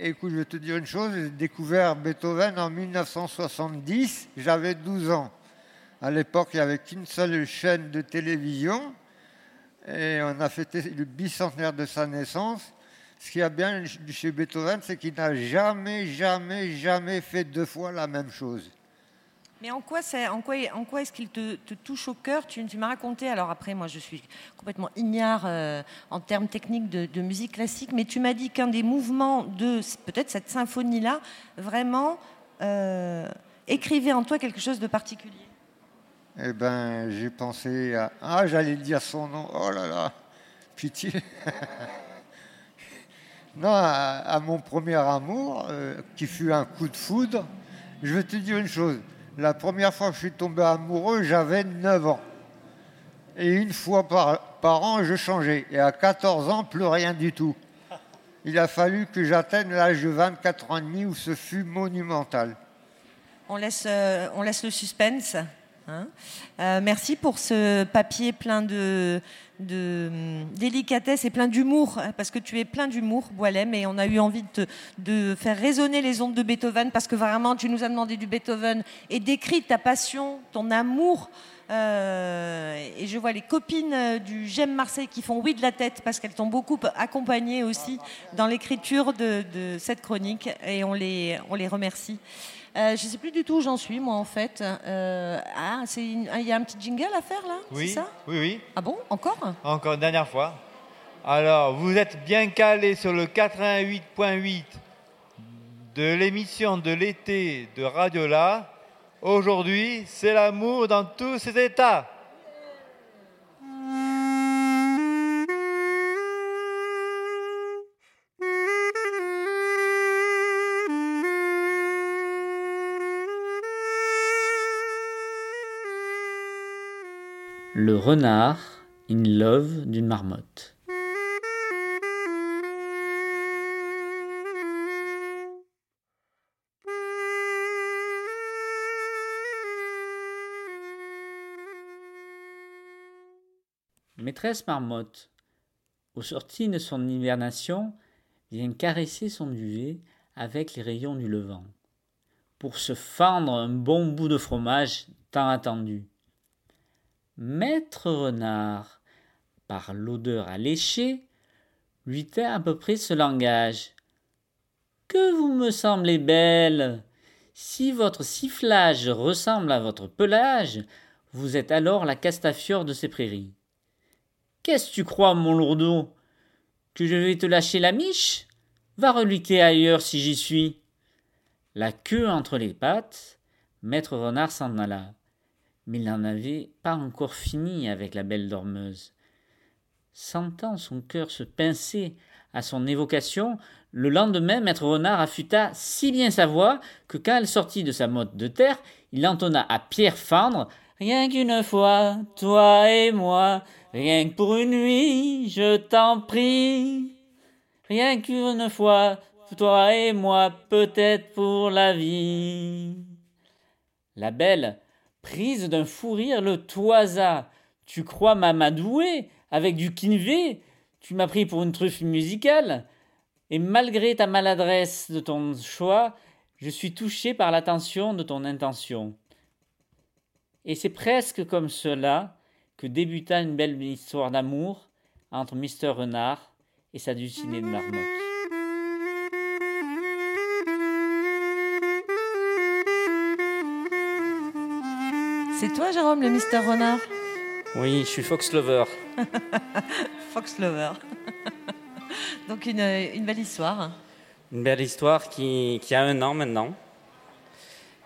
Écoute, je vais te dire une chose, j'ai découvert Beethoven en 1970, j'avais 12 ans. À l'époque, il n'y avait qu'une seule chaîne de télévision et on a fêté le bicentenaire de sa naissance. Ce qui a bien chez Beethoven, c'est qu'il n'a jamais, jamais, jamais fait deux fois la même chose. Mais en quoi, en quoi, est-ce qu'il te, touche au cœur? Tu, m'as raconté, alors après, moi je suis complètement ignare euh, en termes techniques de, de musique classique, mais tu m'as dit qu'un des mouvements de peut-être cette symphonie-là, vraiment, euh, écrivait en toi quelque chose de particulier. Eh ben, j'ai pensé à... Ah, j'allais dire son nom. Oh là là, pitié. [laughs] non, à, mon premier amour, euh, qui fut un coup de foudre. Je vais te dire une chose. La première fois que je suis tombé amoureux, j'avais 9 ans. Et une fois par, par an, je changeais. Et à 14 ans, plus rien du tout. Il a fallu que j'atteigne l'âge de 24 ans et demi où ce fut monumental. On laisse, euh, on laisse le suspense. Hein. Euh, merci pour ce papier plein de, hum, délicatesse et plein d'humour, hein, parce que tu es plein d'humour, Boilem, et on a eu envie de, faire résonner les ondes de Beethoven, parce que vraiment, tu nous as demandé du Beethoven et décrit ta passion, ton amour. Euh, et je vois les copines du J'aime Marseille qui font oui de la tête parce qu'elles t'ont beaucoup accompagné aussi dans l'écriture de, de, cette chronique et on les, on les remercie. Euh, je ne sais plus du tout où j'en suis, moi, en fait. Euh, ah, il y a un petit jingle à faire, là Oui, ça oui, oui. Ah bon Encore Encore une dernière fois. Alors, vous êtes bien calé sur le 88.8 de l'émission de l'été de Radiola. Aujourd'hui, c'est l'amour dans tous ses états. Le renard in love d'une marmotte. Maîtresse marmotte, au sorti de son hibernation, vient caresser son duvet avec les rayons du levant, pour se fendre un bon bout de fromage tant attendu. Maître renard, par l'odeur alléchée, lui tint à peu près ce langage. Que vous me semblez belle. Si votre sifflage ressemble à votre pelage, vous êtes alors la castafiore de ces prairies. Qu'est-ce que tu crois, mon lourdeau Que je vais te lâcher la miche? Va reluquer ailleurs si j'y suis. La queue entre les pattes, Maître Renard s'en alla mais il n'en avait pas encore fini avec la belle dormeuse. Sentant son cœur se pincer à son évocation, le lendemain, Maître Renard affûta si bien sa voix que quand elle sortit de sa motte de terre, il entonna à Pierre fendre Rien qu'une fois, toi et moi, rien que pour une nuit, je t'en prie. Rien qu'une fois, toi et moi, peut-être pour la vie. La belle, Prise d'un fou rire, le toisa. Tu crois m'amadouer avec du kinvé? Tu m'as pris pour une truffe musicale Et malgré ta maladresse de ton choix, je suis touché par l'attention de ton intention. Et c'est presque comme cela que débuta une belle histoire d'amour entre Mister Renard et sa dulcinée de marmotte. C'est toi, Jérôme, le Mister Renard Oui, je suis Fox Lover. [laughs] Fox Lover. [laughs] Donc une, une, belle histoire. Une belle histoire qui, qui, a un an maintenant.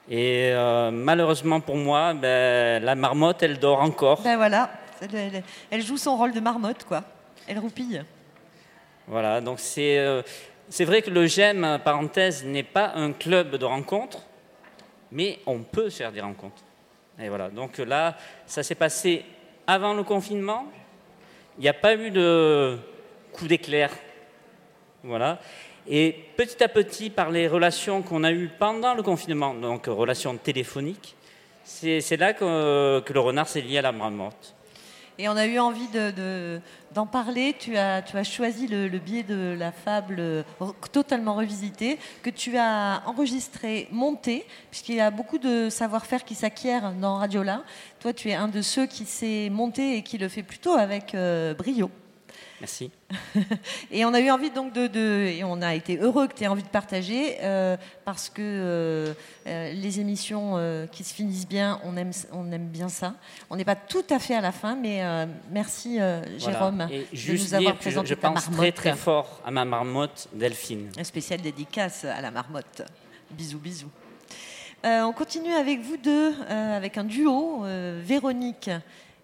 Et euh, malheureusement pour moi, ben, la marmotte, elle dort encore. Ben voilà, elle, elle, joue son rôle de marmotte, quoi. Elle roupille. Voilà, donc c'est euh, c'est vrai que le GEM, parenthèse, n'est pas un club de rencontres, mais on peut faire des rencontres. Et voilà, donc là, ça s'est passé avant le confinement. Il n'y a pas eu de coup d'éclair. Voilà. Et petit à petit, par les relations qu'on a eues pendant le confinement, donc relations téléphoniques, c'est là que, le renard s'est lié à la marmotte. Et on a eu envie d'en de, parler. Tu as, tu choisi le, biais de la fable euh, totalement revisitée, que tu as enregistré, monté, puisqu'il y a beaucoup de savoir-faire qui s'acquiert dans Radiola. Toi, tu es un de ceux qui s'est monté et qui le fait plutôt avec euh, brio. Merci. [laughs] et on a eu envie donc de, et on a été heureux que tu aies envie de partager euh, parce que euh, euh, les émissions qui se finissent bien, on aime, on aime bien ça. On n'est pas tout à fait à la fin, mais merci Jérôme de nous avoir présenté je, je pense très très fort à ma marmotte Delphine. Un spécial dédicace à la marmotte. Bisous bisous. on continue avec vous deux, avec un duo, Véronique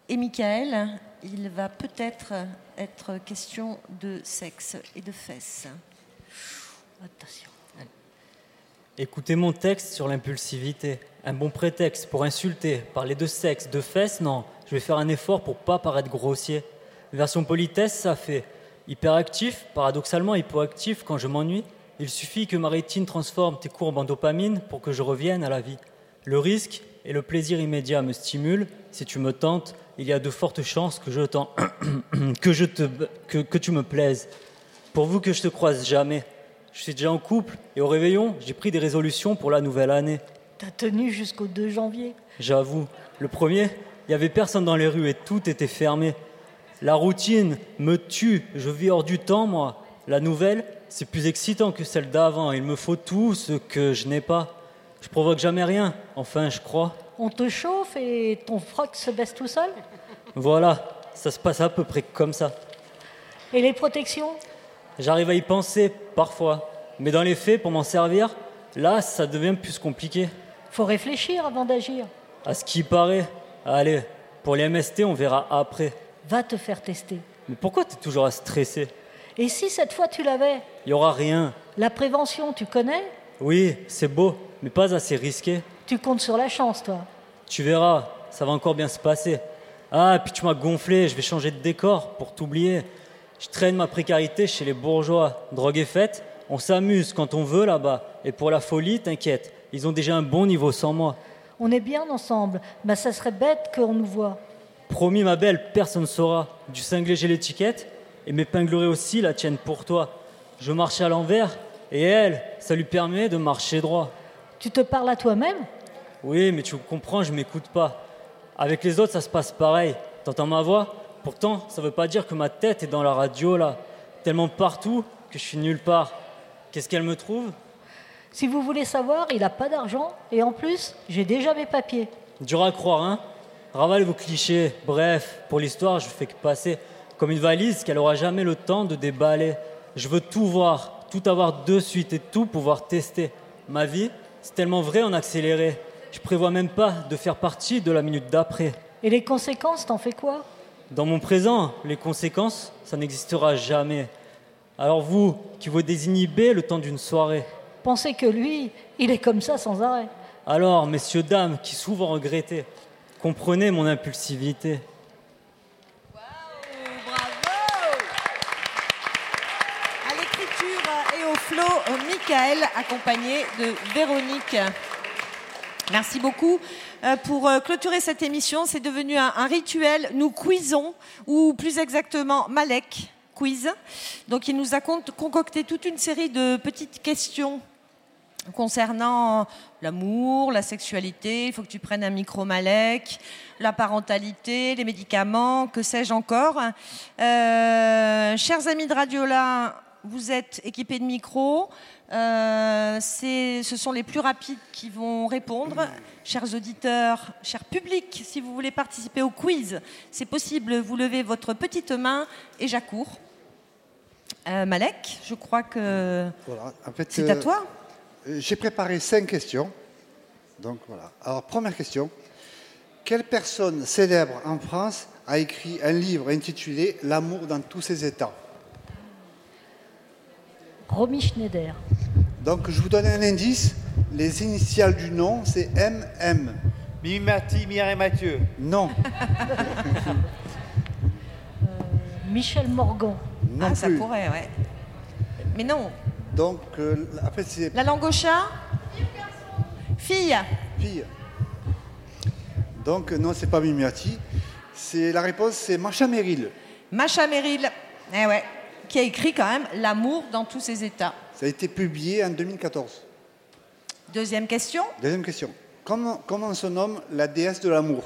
et Michael. Il va peut-être être question de sexe et de fesses. Attention. Écoutez mon texte sur l'impulsivité. Un bon prétexte pour insulter, parler de sexe, de fesses, non. Je vais faire un effort pour pas paraître grossier. Version politesse, ça fait hyperactif, paradoxalement hypoactif quand je m'ennuie. Il suffit que ma rétine transforme tes courbes en dopamine pour que je revienne à la vie. Le risque, et le plaisir immédiat me stimule, si tu me tentes, il y a de fortes chances que je t'en [clears throat] que je te que, que tu me plaises. Pourvu que je te croise jamais. Je suis déjà en couple et au réveillon, j'ai pris des résolutions pour la nouvelle année. T'as tenu jusqu'au 2 janvier. J'avoue, le premier, il n'y avait personne dans les rues et tout était fermé. La routine me tue, je vis hors du temps, moi. La nouvelle, c'est plus excitant que celle d'avant. Il me faut tout ce que je n'ai pas. Je provoque jamais rien, enfin, je crois. On te chauffe et ton froc se baisse tout seul Voilà, ça se passe à peu près comme ça. Et les protections? J'arrive à y penser parfois, mais dans les faits, pour m'en servir, là, ça devient plus compliqué. Faut réfléchir avant d'agir. À ce qui paraît, allez, pour les MST, on verra après. Va te faire tester. Mais pourquoi t'es toujours à stresser? Et si cette fois tu l'avais? Il y aura rien. La prévention, tu connais? Oui, c'est beau, mais pas assez risqué. Tu comptes sur la chance, toi. Tu verras, ça va encore bien se passer. Ah, puis tu m'as gonflé, je vais changer de décor pour t'oublier. Je traîne ma précarité chez les bourgeois. Drogue est faite, on s'amuse quand on veut là-bas. Et pour la folie, t'inquiète, ils ont déjà un bon niveau sans moi. On est bien ensemble. Bah, ça serait bête qu'on nous voit. Promis, ma belle, personne ne saura. Du cinglé, j'ai l'étiquette, et m'épinglerai aussi la tienne pour toi. Je marche à l'envers, et elle, ça lui permet de marcher droit. Tu te parles à toi-même Oui, mais tu comprends, je m'écoute pas. Avec les autres, ça se passe pareil. T'entends ma voix Pourtant, ça veut pas dire que ma tête est dans la radio là. Tellement partout que je suis nulle part. Qu'est-ce qu'elle me trouve Si vous voulez savoir, il n'a pas d'argent et en plus, j'ai déjà mes papiers. Dur à croire, hein Ravalez vos clichés. Bref, pour l'histoire, je fais que passer comme une valise qu'elle aura jamais le temps de déballer. Je veux tout voir, tout avoir de suite et tout pouvoir tester. Ma vie, c'est tellement vrai en accéléré. Je prévois même pas de faire partie de la minute d'après. Et les conséquences, t'en fais quoi? Dans mon présent, les conséquences, ça n'existera jamais. Alors vous, qui vous désinhibez le temps d'une soirée, Pensez que lui, il est comme ça sans arrêt. alors, messieurs, dames, qui souvent regrettez, comprenez mon impulsivité. À l'écriture flow, Michael, accompagné de Véronique. Merci beaucoup. Euh, pour euh, clôturer cette émission, c'est devenu un, rituel. Nous quizons, ou plus exactement, Malek quiz. Donc, il nous a con- concocté toute une série de petites questions concernant l'amour, la sexualité, il faut que tu prennes un micro Malek, la parentalité, les médicaments, que sais-je encore. Euh, chers amis de Radiola, vous êtes équipés de micros. Euh, ce sont les plus rapides qui vont répondre. Chers auditeurs, chers publics, si vous voulez participer au quiz, c'est possible. Vous levez votre petite main et j'accours. Euh, Malek, je crois que Voilà, en fait, c'est à euh, toi. euh, J'ai préparé cinq questions. Donc voilà. Alors, première question. Quelle personne célèbre en France a écrit un livre intitulé L'amour dans tous ses états Romy Schneider. Donc, je vous donne un indice. Les initiales du nom, c'est MM. Mimati, Mireille Mathieu. Non. [laughs] Michel Morgan. Non ah, ça pourrait, ouais. Mais non. Donc, euh, après, c'est La langue au chat Fille. Fille. Donc, non, c'est pas Mimiati. C'est la réponse, c'est Macha Merrill. Macha Merrill. Eh ouais. Qui a écrit quand même L'amour dans tous ses états. Ça a été publié en 2014. Deuxième question. Deuxième question. Comment, comment se nomme la déesse de l'amour?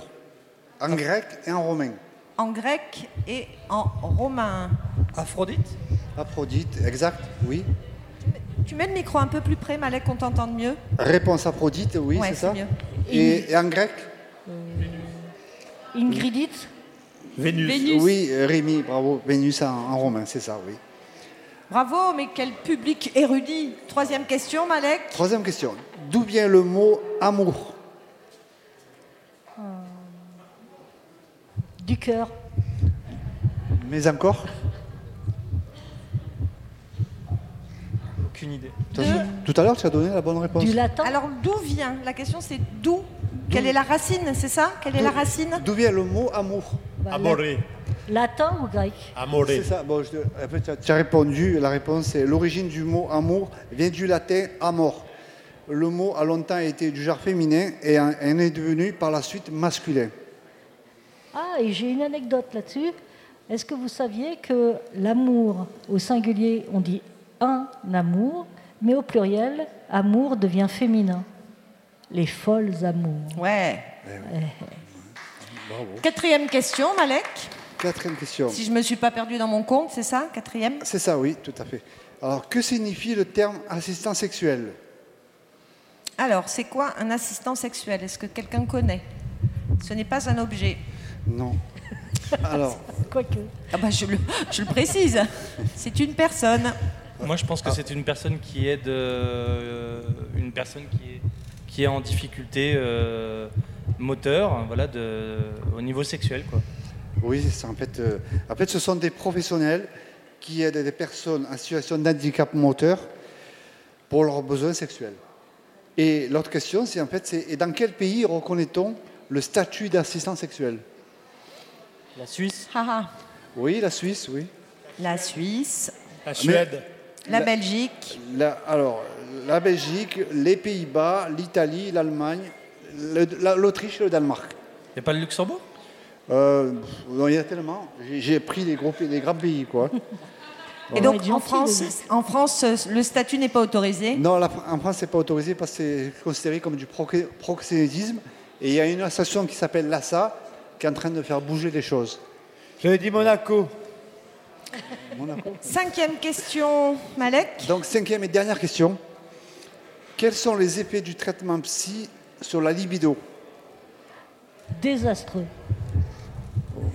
En grec et en romain. En grec et en romain. Aphrodite? Aphrodite, exact, oui. Tu mets le micro un peu plus près, Malek, qu'on t'entende mieux. Réponse Aphrodite, oui, Ouais, c'est ça. mieux. Et, et en grec? Ingridit Vénus. Oui, euh, Rémi, bravo. Vénus en, en romain, c'est ça, oui. Bravo, mais quel public érudit. Troisième question, Malek. Troisième question. D'où vient le mot amour? Du cœur. Mais encore? Aucune idée. Tout à l'heure, tu as donné la bonne réponse. Alors, d'où vient? La question, c'est d'où? Quelle est la racine, c'est ça? Quelle est la racine? D'où vient le mot amour? Bah, Amoré. Latin ou grec C'est ça. Bon, je te- en fait, tu as- répondu. La réponse est l'origine du mot amour vient du latin amor. le mot a longtemps été du genre féminin et en, en est devenu par la suite masculin. Ah, et j'ai une anecdote là-dessus. Est-ce que vous saviez que l'amour, au singulier, on dit un amour, mais au pluriel, amour devient féminin? Les folles amours. Ouais. Quatrième question, Malek. Quatrième question. Si je me suis pas perdu dans mon compte, c'est ça Quatrième? C'est ça, oui, tout à fait. Alors, que signifie le terme assistant sexuel? Alors, c'est quoi un assistant sexuel? Est-ce que quelqu'un connaît? Ce n'est pas un objet. Non. [laughs] Alors, Quoique. Ah bah, je, le, je le précise. C'est une personne. Moi, je pense que c'est une personne qui aide euh, une personne qui est, qui est en difficulté euh, moteur, voilà, de, au niveau sexuel, quoi. oui, c'est ça. En fait, euh, en fait, ce sont des professionnels qui aident des personnes en situation d'handicap moteur pour leurs besoins sexuels. Et l'autre question, c'est en fait, c'est et dans quel pays reconnaît-on le statut d'assistant sexuel? La Suisse Haha. Oui, la Suisse, oui. La Suisse. La Suède. La Belgique. La- alors, la Belgique, les Pays-Bas, l'Italie, l'Allemagne, le- la- l'Autriche et le Danemark. Il n'y a pas le Luxembourg? Euh, non, il y a tellement. J'ai- pris les, gros, pays- les grands pays, quoi. [laughs] Et donc, en France, en France, le statut n'est pas autorisé? Non, la- en France, c'est pas autorisé parce que c'est considéré comme du proxé- proxénétisme. Et il y a une association qui s'appelle l'ASA qui est en train de faire bouger les choses. J'avais dit Monaco. Monaco. Cinquième question, Malek. Donc, cinquième et dernière question. Quels sont les effets du traitement psy sur la libido Désastreux.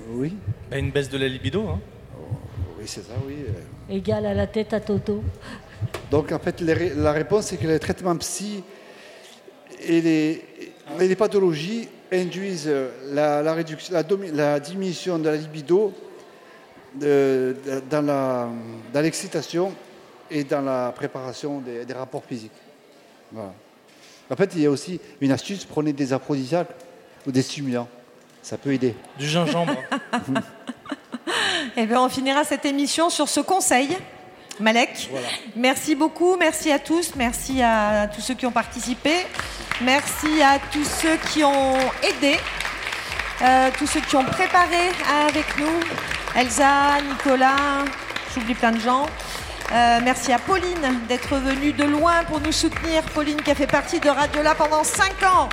Oui. Bah, Une baisse de la libido. hein. Oui, c'est ça, oui. euh. Égal à la tête à Toto. Donc, en fait, les la réponse, c'est que les traitements psy et les, et les pathologies induisent euh, la, la réduction, la, domi- la diminution de la libido de- de- dans l'excitation et dans la préparation des, des rapports physiques. Voilà. En fait, il y a aussi une astuce, prenez des aphrodisiaques ou des stimulants. Ça peut aider. Du gingembre. [laughs] Eh bien, on finira cette émission sur ce conseil. Malek, Voilà. merci beaucoup, merci à tous, merci à tous ceux qui ont participé, merci à tous ceux qui ont aidé, euh, tous ceux qui ont préparé avec nous, Elsa, Nicolas, j'oublie plein de gens. Euh, merci à Pauline d'être venue de loin pour nous soutenir. Pauline qui a fait partie de Radiola pendant 5 ans.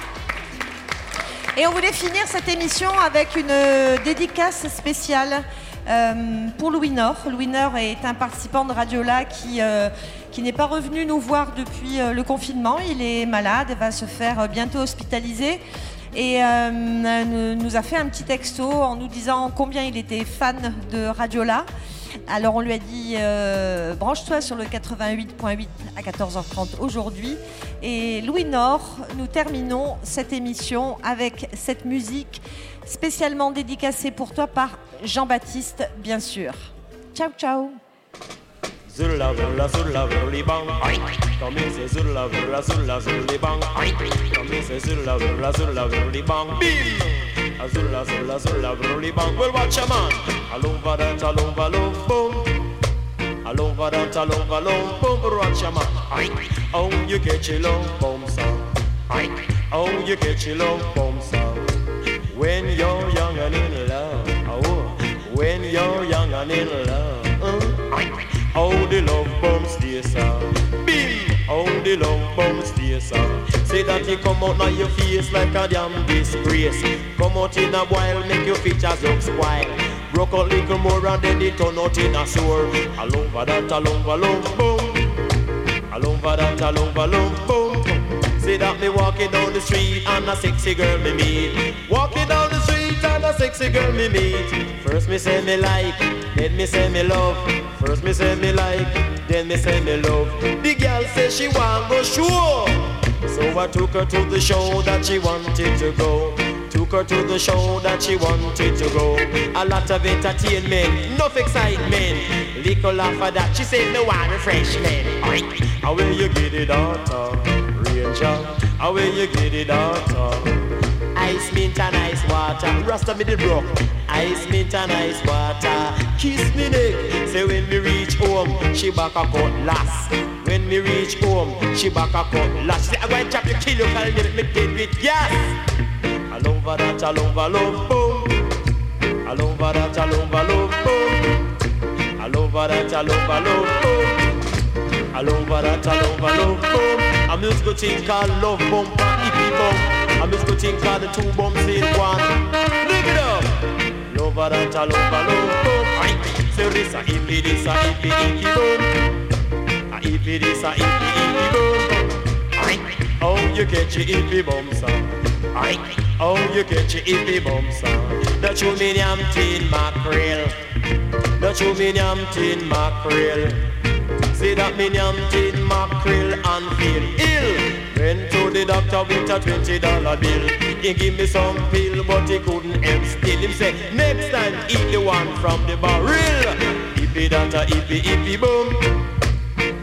Et on voulait finir cette émission avec une euh, dédicace spéciale euh, pour Louis Nord. Louis Nord est un participant de Radiola qui, qui n'est pas revenu nous voir depuis le confinement. Il est malade, va se faire bientôt hospitaliser. Et euh, nous a fait un petit texto en nous disant combien il était fan de Radiola. Alors on lui a dit euh, branche-toi sur le 88.8 à 14h30 aujourd'hui. Et Louis Nord, nous terminons cette émission avec cette musique spécialement dédicacée pour toi par Jean-Baptiste, bien sûr. Ciao ciao Zulla, zulla, zulla, zurli bang. In, say zulla, zulla, zulla, zurli bang. In, say zulla, zulla, zulla, zurli bang. Beam. A zulla, zulla, zulla, zurli bang. Well, watch a man. All over that, all over, low, boom. All over that, all over, low, boom. Watch a man. Oh, you get your low, boom, son. Oh, you get your low, boom, son. When you're young and in love. Oh, when you're young and in love. Uh. How the love bomb stay sound. Bim! How the love bomb stay sound. Say that you come out now your face like a damn disgrace. Come out in a while, make your features look spoil. Broke out little more and then it turn out in a sore. All over that, all over, love boom. All over that, all over, love boom. Say that me walking down the street and a sexy girl me meet. Walking down the street and a sexy girl me meet. First me say me like, then me say me love. First me say me like, then me say me love. The girl say she want go show. So I took her to the show that she wanted to go. Took her to the show that she wanted to go. A lot of entertainment, enough excitement. Little laugh at that, she said no want refreshment. How will you get it out of Ranger? How will you get it out of Ice mint and ice water, Rasta me the broke. Ice mint and ice water, kiss me neck. Say when we reach home, she back a cut last. When me reach home, she back a cutlass. Say, I and chop you, kill you, call me, me dead with. I love her that, I love her, love, boom. I love her that, I love her, love, boom. I love her that, I love her, love, boom. I love her that, I love her, love, boom. A musical thing called love bump and hippie I miss to think of the two bumps in one. Lick it up. Lover and a lover, lover. I say this, I if it is, I if it is, bone. I if it is, I if it is, bone. Oh, you get your iffy bumps on. Oh, you get your iffy bumps on. That you mean I'm tin mackerel. That you mean I'm tin mackerel. See that mean I'm tin mackerel and feel ill. Went to the doctor with a twenty dollar bill. He give me some pill, but he couldn't help still. Him say next time eat the one from the barrel. Hippie that a hippie hippie boom.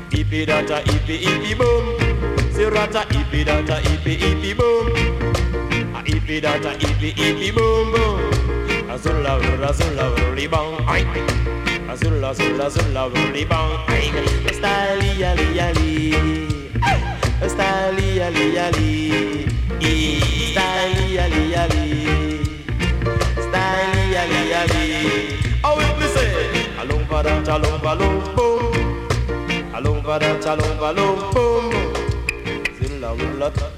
Hippie that a hippie hippie boom. See rata hippie that a hippie hippie boom. A hippie that a hippie hippie boom boom. Azula azula azula bang. Azula azula azula azula bang. Style yali yali. Stali ali ali. Stali ali ali. Stali ali ali. Oh, it me say. Along vada chalong valong boom. Along vada chalong valong boom. Zilla.